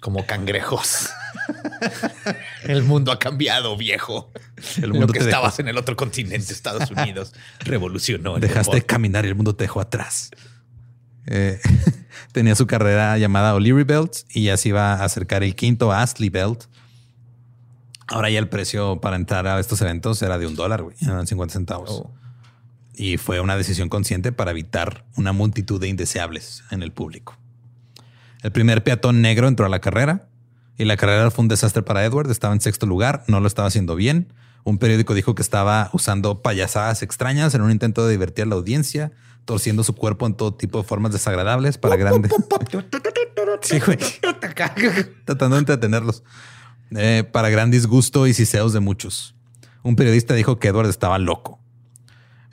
Como cangrejos. El mundo ha cambiado, viejo. El mundo Lo que dejó. estabas en el otro continente, Estados Unidos, revolucionó. el Dejaste de caminar y el mundo te dejó atrás. Eh, tenía su carrera llamada O'Leary Belt y ya se iba a acercar el quinto Astley Belt. Ahora ya el precio para entrar a estos eventos era de un dólar, güey. Eran 50 centavos. Oh. Y fue una decisión consciente para evitar una multitud de indeseables en el público. El primer peatón negro entró a la carrera y la carrera fue un desastre para Edward. Estaba en sexto lugar, no lo estaba haciendo bien. Un periódico dijo que estaba usando payasadas extrañas en un intento de divertir a la audiencia, torciendo su cuerpo en todo tipo de formas desagradables para grandes. (laughs) Sí, güey. Tratando de entretenerlos. Eh, para gran disgusto y siseos de muchos. Un periodista dijo que Edward estaba loco.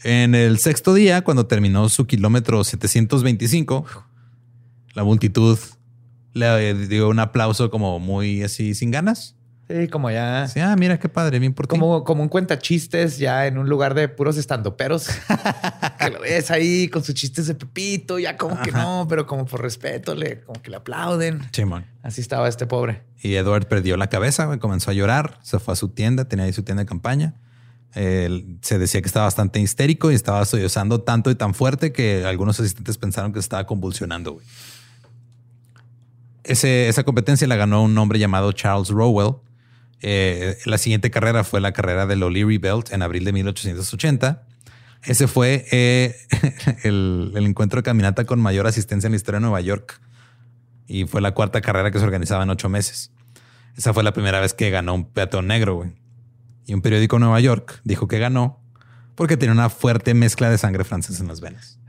En el sexto día, cuando terminó su kilómetro 725, la multitud le dio un aplauso como muy así sin ganas. Sí, como ya. Así, ah, mira qué padre, bien por ti. Como, como un cuenta chistes ya en un lugar de puros estandoperos. (laughs) que lo ves ahí con sus chistes de Pepito, ya como que no, pero como por respeto, le, como que le aplauden. Simón. Así estaba este pobre. Y Edward perdió la cabeza, comenzó a llorar, se fue a su tienda, tenía ahí su tienda de campaña. Él- se decía que estaba bastante histérico y estaba sollozando tanto y tan fuerte que algunos asistentes pensaron que se estaba convulsionando. Ese- esa competencia la ganó un hombre llamado Charles Rowell Eh, la siguiente carrera fue la carrera del O'Leary Belt en abril de 1880. Ese fue eh, (laughs) el, el encuentro de caminata con mayor asistencia en la historia de Nueva York. Y fue la cuarta carrera que se organizaba en ocho meses. Esa fue la primera vez que ganó un peatón negro, güey. Y un periódico de Nueva York dijo que ganó porque tenía una fuerte mezcla de sangre francesa en las venas.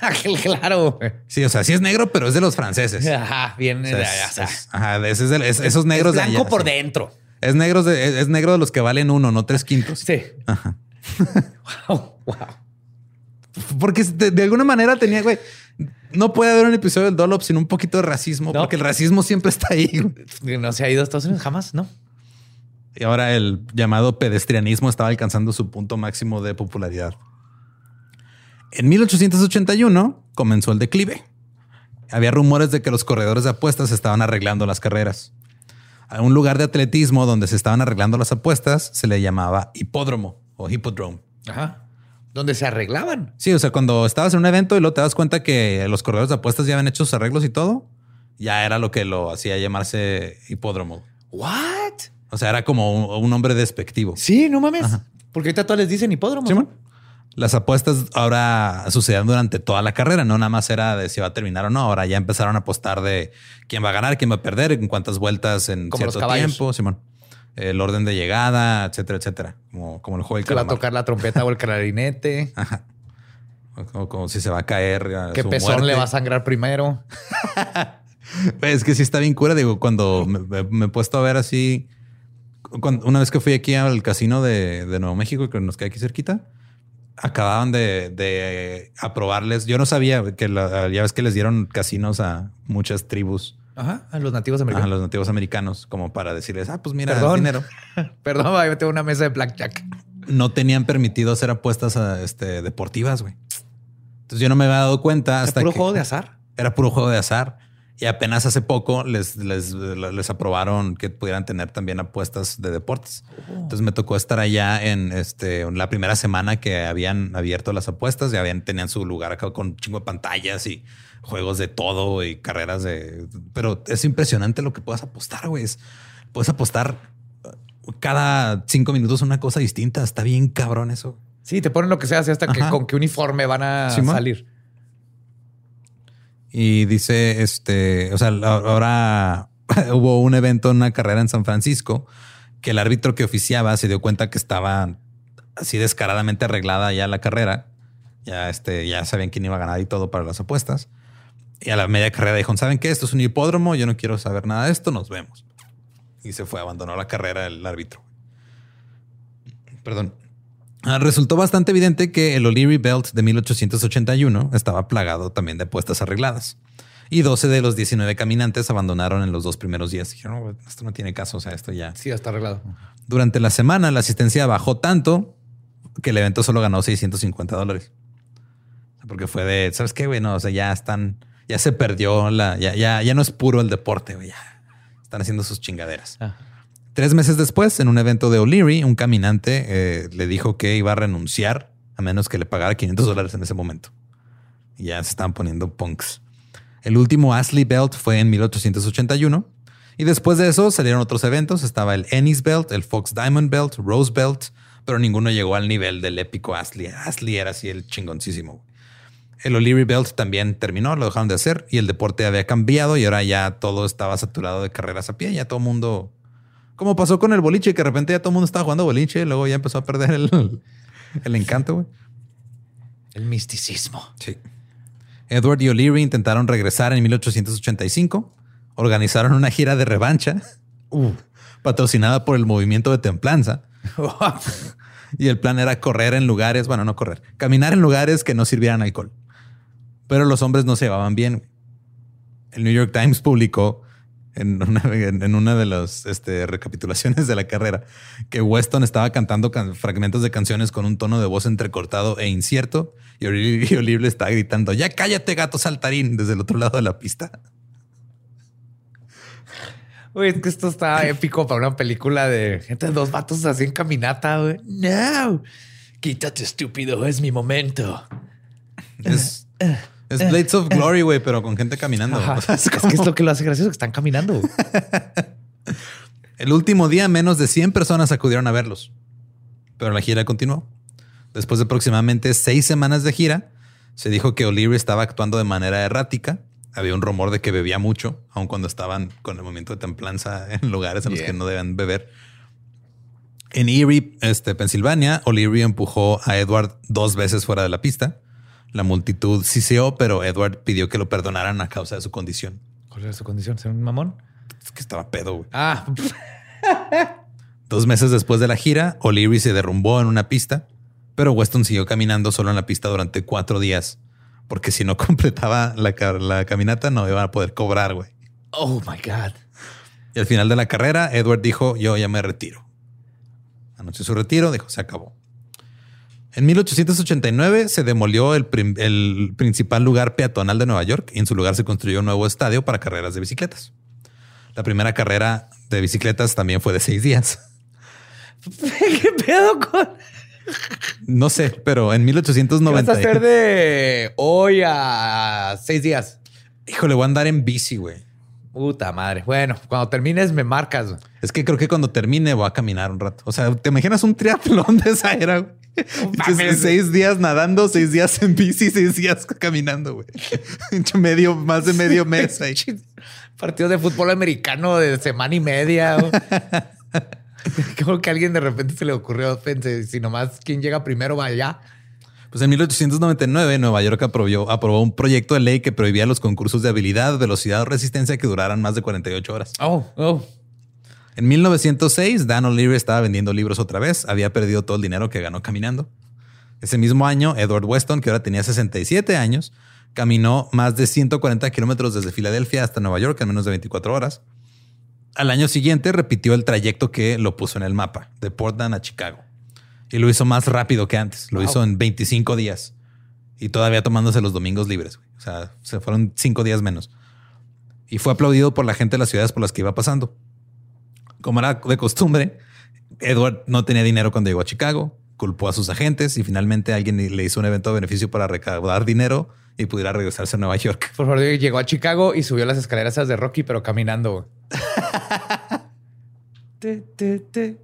(laughs) claro. Sí, o sea, sí es negro, pero es de los franceses. Ajá, bien. O sea, es- es- ajá, es esos negros es de blanco allá, por sí. dentro. Es negro de, es, es negro de los que valen uno, no tres quintos. Sí. (laughs) wow, wow. Porque de, de alguna manera tenía, güey. No puede haber un episodio del Dolop sin un poquito de racismo, No. porque el racismo siempre está ahí. güey. No se ha ido a Estados Unidos jamás, ¿no? Y ahora el llamado pedestrianismo estaba alcanzando su punto máximo de popularidad. En 1881 comenzó el declive. Había rumores de que los corredores de apuestas estaban arreglando las carreras. A un lugar de atletismo donde se estaban arreglando las apuestas se le llamaba hipódromo o hippodrome. Ajá. Donde se arreglaban. Sí, o sea, cuando estabas en un evento y luego te das cuenta que los corredores de apuestas ya habían hecho sus arreglos y todo, ya era lo que lo hacía llamarse hipódromo. What? O sea, era como un, un nombre despectivo. Sí, no mames. Porque ahorita todos les dicen hipódromo. Simón. Las apuestas ahora sucedían durante toda la carrera, no nada más era de si va a terminar o no. Ahora ya empezaron a apostar de quién va a ganar, quién va a perder, en cuántas vueltas en Como cierto tiempo, Simón. El orden de llegada, etcétera, etcétera. Como, como el juego del Que va a calamar. tocar la trompeta o el clarinete. (laughs) O Como, como si se va a caer. a ¿Qué su pezón le va a sangrar primero? Güey, (laughs) Es que sí está bien cura. Digo, cuando me, me- me he puesto a ver así, cuando- una vez que fui aquí al casino de, de Nuevo México, que nos queda aquí cerquita, acababan de, de aprobarles. Yo no sabía que la- ya ves que les dieron casinos a muchas tribus, Ajá, a los nativos a americanos. los nativos americanos, como para decirles, ah, pues mira, Perdón. dinero. (laughs) Perdón, ahí tengo una mesa de blackjack. No tenían permitido hacer apuestas a, este, deportivas, güey. Entonces yo no me había dado cuenta ¿Es hasta puro que juego de azar? era puro juego de azar. Y apenas hace poco les, les, les aprobaron que pudieran tener también apuestas de deportes. Entonces me tocó estar allá en este, la primera semana que habían abierto las apuestas. Ya habían, tenían su lugar acá con un chingo de pantallas y juegos de todo y carreras de... Pero es impresionante lo que puedas apostar, güey. Es- Puedes apostar uh, cada cinco minutos una cosa distinta. Está bien cabrón eso. Sí, te ponen lo que sea, hasta que con qué uniforme van a salir. Y dice, este, o sea, ahora (laughs) hubo un evento, una carrera en San Francisco, que el árbitro que oficiaba se dio cuenta que estaba así descaradamente arreglada ya la carrera. Ya, este, ya sabían quién iba a ganar y todo para las apuestas. Y a la media carrera dijo, ¿saben qué? Esto es un hipódromo, yo no quiero saber nada de esto, nos vemos. Y se fue, abandonó la carrera el árbitro. Perdón. Ah, Resultó bastante evidente que el O'Leary Belt de 1881 estaba plagado también de apuestas arregladas. Y 12 de los 19 caminantes abandonaron en los dos primeros días. Dijeron, "No, esto no tiene caso, o sea, esto ya. Sí, está arreglado. Durante la semana la asistencia bajó tanto que el evento solo ganó 650 dólares. Porque fue de, ¿sabes qué, güey? No, o sea, ya están, ya se perdió la, ya, ya, ya no es puro el deporte, güey. Ya están haciendo sus chingaderas. Ah. Tres meses después, en un evento de O'Leary, un caminante eh, le dijo que iba a renunciar a menos que le pagara 500 dólares en ese momento. Y ya se estaban poniendo punks. El último Ashley Belt fue en 1881. Y después de eso salieron otros eventos. Estaba el Ennis Belt, el Fox Diamond Belt, Rose Belt, pero ninguno llegó al nivel del épico Ashley. Ashley era así el chingoncísimo. El O'Leary Belt también terminó, lo dejaron de hacer y el deporte había cambiado y ahora ya todo estaba saturado de carreras a pie. Ya todo mundo, como pasó con el boliche, que de repente ya todo el mundo estaba jugando boliche, luego ya empezó a perder el, (laughs) el encanto. güey. El misticismo. Sí. Edward y O'Leary intentaron regresar en 1885. Organizaron una gira de revancha patrocinada por el movimiento de templanza. (laughs) Y el plan era correr en lugares, bueno, no correr, caminar en lugares que no sirvieran alcohol. Pero los hombres no se llevaban bien. El New York Times publicó en una, en una de las este, recapitulaciones de la carrera que Weston estaba cantando can- fragmentos de canciones con un tono de voz entrecortado e incierto y O'Leary le estaba gritando, ya cállate gato saltarín desde el otro lado de la pista. Güey, es que esto está épico para una película de gente, dos vatos así en caminata, güey. No. Quítate, estúpido, es mi momento. Es, es Blades of Glory, güey, pero con gente caminando. Es que es lo que lo hace gracioso, que están caminando. (laughs) El último día, menos de 100 personas acudieron a verlos, pero la gira continuó. Después de aproximadamente seis semanas de gira, se dijo que O'Leary estaba actuando de manera errática. Había un rumor de que bebía mucho, aun cuando estaban con el momento de templanza (laughs) en lugares en los que no deben beber. En Erie, este, Pensilvania, O'Leary empujó a Edward dos veces fuera de la pista. La multitud siseó, pero Edward pidió que lo perdonaran a causa de su condición. ¿Cuál era su condición? ¿Ser un mamón? Es que estaba pedo, güey. Ah, (laughs) Dos meses después de la gira, O'Leary se derrumbó en una pista, pero Weston siguió caminando solo en la pista durante cuatro días, porque si no (laughs) completaba la, la caminata no iba a poder cobrar, güey. oh my God. Y al final de la carrera, Edward dijo, yo ya me retiro. Anunció su retiro, dijo, se acabó. En 1889 se demolió el, principal lugar peatonal de Nueva York y en su lugar se construyó un nuevo estadio para carreras de bicicletas. La primera carrera de bicicletas también fue de seis días. (laughs) ¿Qué pedo con? No sé, pero en ¿Qué vas a 1890. hacer de hoy a seis días? Híjole, voy a andar en bici, güey. Puta madre. Bueno, cuando termines me marcas. Es que creo que cuando termine voy a caminar un rato. O sea, ¿te imaginas un triatlón de esa era, güey? Mames. seis días nadando, seis días en bici, seis días caminando, güey. (laughs) medio, más de medio mes ahí. Partidos de fútbol americano de semana y media. (laughs) Como que a alguien de repente se le ocurrió, pensé, si nomás quien llega primero va allá. Pues en 1899 Nueva York aprobó, aprobó un proyecto de ley que prohibía los concursos de habilidad, velocidad o resistencia que duraran más de 48 horas. Oh, oh. En 1906, Dan O'Leary estaba vendiendo libros otra vez. Había perdido todo el dinero que ganó caminando. Ese mismo año, Edward Weston, que ahora tenía 67 años, caminó más de 140 kilómetros desde Filadelfia hasta Nueva York en menos de 24 horas. Al año siguiente repitió el trayecto que lo puso en el mapa, de Portland a Chicago. Y lo hizo más rápido que antes. Lo hizo en 25 días. Y todavía tomándose los domingos libres. O sea, se fueron cinco días menos. Y fue aplaudido por la gente de las ciudades por las que iba pasando. Como era de costumbre, Edward no tenía dinero cuando llegó a Chicago, culpó a sus agentes y finalmente alguien le hizo un evento de beneficio para recaudar dinero y pudiera regresarse a Nueva York. Por favor, llegó a Chicago y subió las escaleras de Rocky, pero caminando. güey. (laughs) Te, te, te.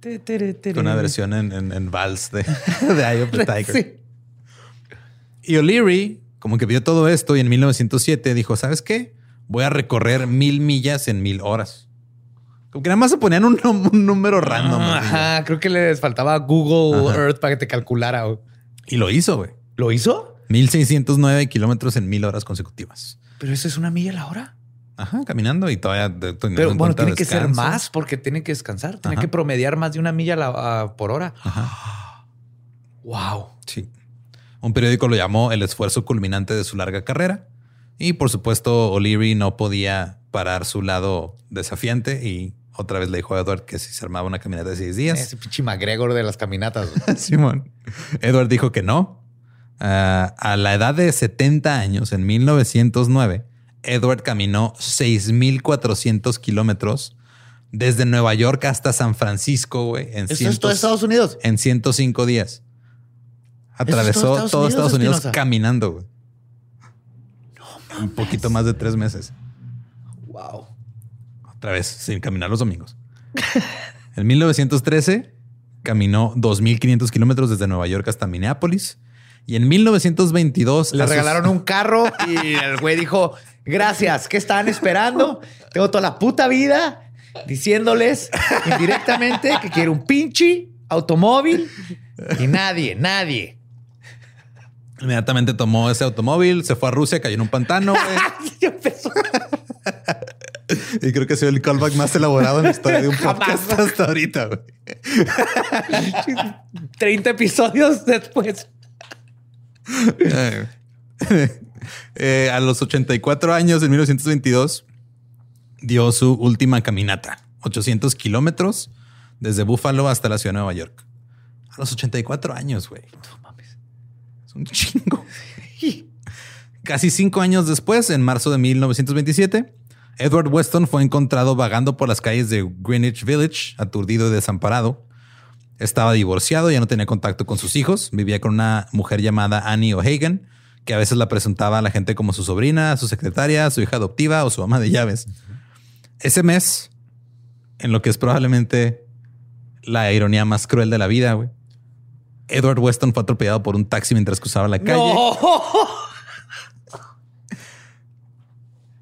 Te, te, te, te, Con una versión en, en, en vals de, (laughs) de Eye of the (laughs) Tiger. Sí. Y O'Leary, como que vio todo esto y en 1907 dijo, ¿sabes qué? Voy a recorrer mil millas en mil horas. Como que nada más se ponían un, (laughs) número random. Ajá, creo que les faltaba Google Ajá. Earth para que te calculara. güey. Y lo hizo, güey. ¿Lo hizo? 1609 kilómetros en mil horas consecutivas. Pero eso es una milla a la hora. Ajá, caminando y todavía Pero en bueno, tiene que ser más porque tiene que descansar. Tiene Ajá. que promediar más de una milla la- por hora. Ajá. Wow. Sí. Un periódico lo llamó el esfuerzo culminante de su larga carrera. Y por supuesto, O'Leary no podía parar su lado desafiante y otra vez le dijo a Edward que si se armaba una caminata de seis días. Ese pinche McGregor de las caminatas. (laughs) Simón. Edward dijo que no. Ah, a la edad de 70 años, en 1909, Edward caminó 6.400 kilómetros desde Nueva York hasta San Francisco, güey, en, es todo Estados Unidos. en 105 días. Atravesó todo todo Estados Estados, Unidos, Espinosa? caminando, güey. Un poquito más de tres meses. Wow. Otra vez, sin caminar los domingos. (laughs) en 1913 caminó 2.500 kilómetros desde Nueva York hasta Minneapolis. Y en 1922 Le sus- regalaron un carro (laughs) y el güey dijo, gracias, ¿qué estaban esperando? Tengo toda la puta vida diciéndoles indirectamente que quiero un pinche automóvil y nadie, nadie. Inmediatamente tomó ese automóvil, se fue a Rusia, cayó en un pantano. güey. (laughs) (laughs) Y creo que ha sido el callback más elaborado en la historia de un (laughs) Jamás. podcast hasta ahorita. güey. (laughs) 30 episodios después. Eh, eh, a los 84 años, en 1922, dio su última caminata. 800 kilómetros desde Buffalo hasta la ciudad de Nueva York. A los 84 años, güey. No mames. Es un chingo. Casi cinco años después, en marzo de 1927, Edward Weston fue encontrado vagando por las calles de Greenwich Village, aturdido y desamparado. Estaba divorciado, ya no tenía contacto con sus hijos. Vivía con una mujer llamada Annie O'Hagan, que a veces la presentaba a la gente como su sobrina, su secretaria, su hija adoptiva o su ama de llaves. Ese mes, en lo que es probablemente la ironía más cruel de la vida. Edward Weston fue atropellado por un taxi mientras cruzaba la calle.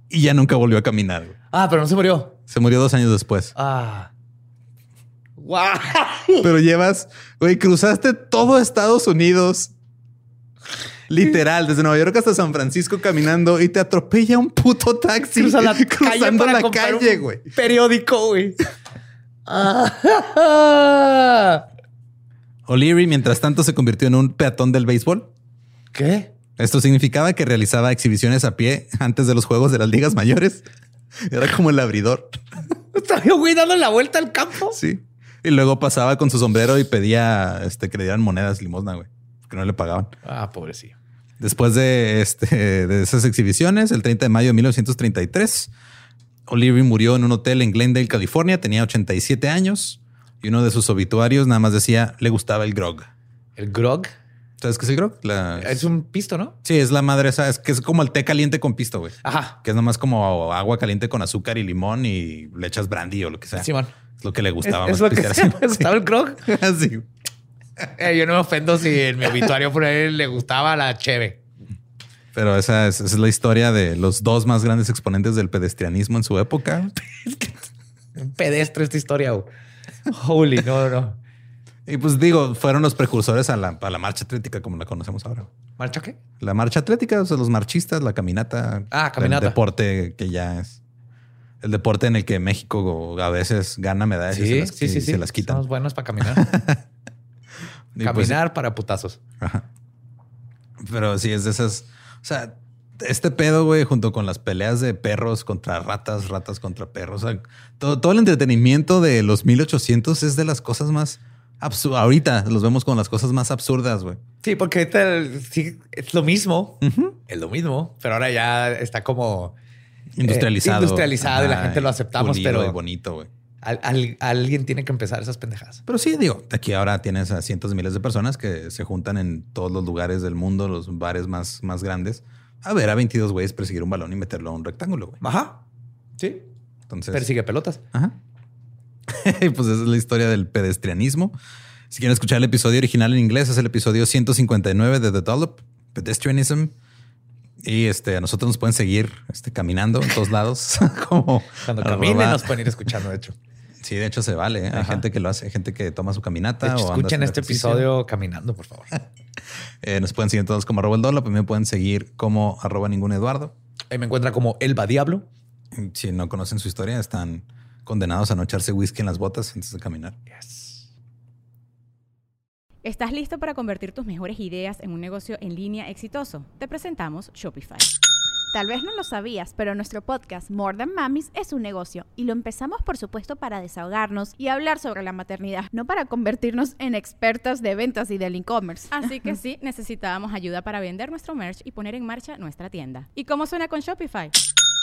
Y ya nunca volvió a caminar. güey. Ah, pero no se murió. Se murió dos años después. Ah. (laughs) Wow. Pero llevas, güey, cruzaste todo Estados Unidos. Literal, desde Nueva York hasta San Francisco caminando y te atropella un puto taxi Cruza la (laughs) calle cruzando la calle, güey. Periódico, güey. (laughs) O'Leary, mientras tanto, se convirtió en un peatón del béisbol. ¿Qué? Esto significaba que realizaba exhibiciones a pie antes de los juegos de las ligas mayores. Era como el abridor. Estaba güey, dando la vuelta al campo. Sí. Y luego pasaba con su sombrero y pedía este, que le dieran monedas limosna, güey, porque no le pagaban. Ah, pobrecillo. Después de, este, de esas exhibiciones, el 30 de mayo de 1933, O'Leary murió en un hotel en Glendale, California. Tenía 87 años y uno de sus obituarios nada más decía le gustaba el grog. El grog ¿Sabes qué es el grog? La- es un pisto, ¿no? Sí, es la madre esa, es que es como el té caliente con pisto, güey. Ajá. Que es nomás como agua caliente con azúcar y limón y le echas brandy o lo que sea. Simón. Es lo que le Es, gustaba es más lo que pistear (laughs) se así. me gustaba el grog. (laughs) Sí. Sí. (laughs) Eh, yo no me ofendo si en mi obituario por ahí le gustaba la cheve. Pero esa es, esa es la historia de los dos más grandes exponentes del pedestrianismo en su época. Un pedestre esta historia. güey. Holy, no, no. Y pues digo, fueron los precursores a la, a la marcha atlética como la conocemos ahora. ¿Marcha qué? La marcha atlética, o sea, los marchistas, la caminata. Ah, caminata. El deporte que ya es el deporte en el que México a veces gana medallas y se las, y se las quitan. Somos buenos para caminar. (laughs) Pues, caminar para putazos. Ajá. Pero sí es de esas. O sea, este pedo, güey, junto con las peleas de perros contra ratas, ratas contra perros. O sea, todo, todo el entretenimiento de los 1800 es de las cosas más Ahorita los vemos con las cosas más absurdas, güey. Sí, porque ahorita sí, es lo mismo. Es lo mismo, pero ahora ya está como Industrializado. Eh, industrializado y la gente lo aceptamos, pero- y bonito, güey. al- al- alguien tiene que empezar esas pendejadas. Pero sí, digo, aquí ahora tienes a cientos de miles de personas que se juntan en todos los lugares del mundo, los bares más, más grandes, a ver a 22 güeyes perseguir un balón y meterlo a un rectángulo, güey. Ajá. Sí. Entonces, Persigue pelotas. Ajá. (laughs) pues esa es la historia del pedestrianismo. Si quieren escuchar el episodio original en inglés, es el episodio 159 de The Dollop, Pedestrianism. Y este, a nosotros nos pueden seguir este, caminando en todos lados. (laughs) como Cuando caminen nos pueden ir escuchando, de hecho. Sí, de hecho se vale. ¿eh? Hay gente que lo hace, hay gente que toma su caminata. Hecho, o escuchen este ejercicio. episodio caminando, por favor. (laughs) Eh, nos pueden seguir todos como arroba el Dollop. y me pueden seguir como arroba ningún Eduardo. Ahí me encuentra como Elba Diablo. Si no conocen su historia, están condenados a no echarse whisky en las botas antes de caminar. ¿Estás listo para convertir tus mejores ideas en un negocio en línea exitoso? Te presentamos Shopify. Tal vez no lo sabías, pero nuestro podcast More Than Mamis es un negocio y lo empezamos por supuesto para desahogarnos y hablar sobre la maternidad, no para convertirnos en expertas de ventas y del e-commerce. Así que (laughs) sí, necesitábamos ayuda para vender nuestro merch y poner en marcha nuestra tienda. ¿Y cómo suena con Shopify?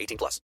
18 plus.